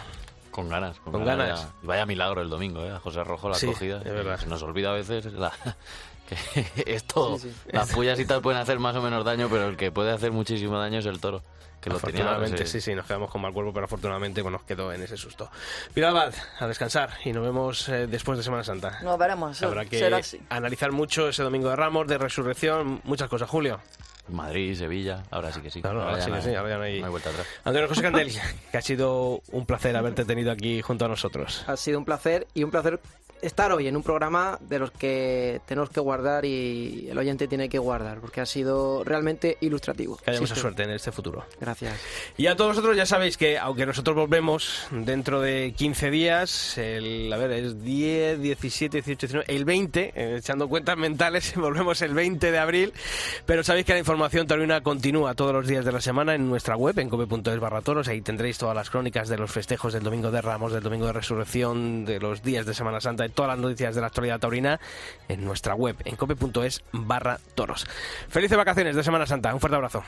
Con ganas, con, Con ganas. ganas. ya. Y Vaya milagro el domingo, ¿eh? A José Rojo la Sí, acogida. es verdad. Se nos olvida a veces la- que esto, Sí, sí. las pullas y tal pueden hacer más o menos daño, pero el que puede hacer muchísimo daño es el toro. Que lo tenía Afortunadamente, sí. sí, sí, nos quedamos con mal cuerpo, pero afortunadamente bueno, nos quedó en ese susto. Pilar Abad, a descansar y nos vemos eh, después de Semana Santa. Nos veremos, Habrá que será así. analizar mucho ese domingo de Ramos, de resurrección, muchas cosas. Julio. Madrid, Sevilla, ahora sí que sí. Claro, ahora sí que sí, ahora ya no hay- vuelta atrás. Antonio José Candel, que ha sido un placer haberte tenido aquí junto a nosotros. Ha sido un placer y un placer estar hoy en un programa de los que tenemos que guardar y el oyente tiene que guardar, porque ha sido realmente ilustrativo. Que haya mucha suerte en este futuro. Gracias. Y a todos vosotros ya sabéis que, aunque nosotros volvemos dentro de 15 días, el, a ver, es 10, 17, 18, 19, el 20, eh, echando cuentas mentales, volvemos el 20 de abril, pero sabéis que la información taurina continúa todos los días de la semana en nuestra web, en cope.es barra toros, ahí tendréis todas las crónicas de los festejos del Domingo de Ramos, del Domingo de Resurrección, de los días de Semana Santa, todas las noticias de la actualidad taurina en nuestra web, en cope.es barra toros. Felices vacaciones de Semana Santa, un fuerte abrazo.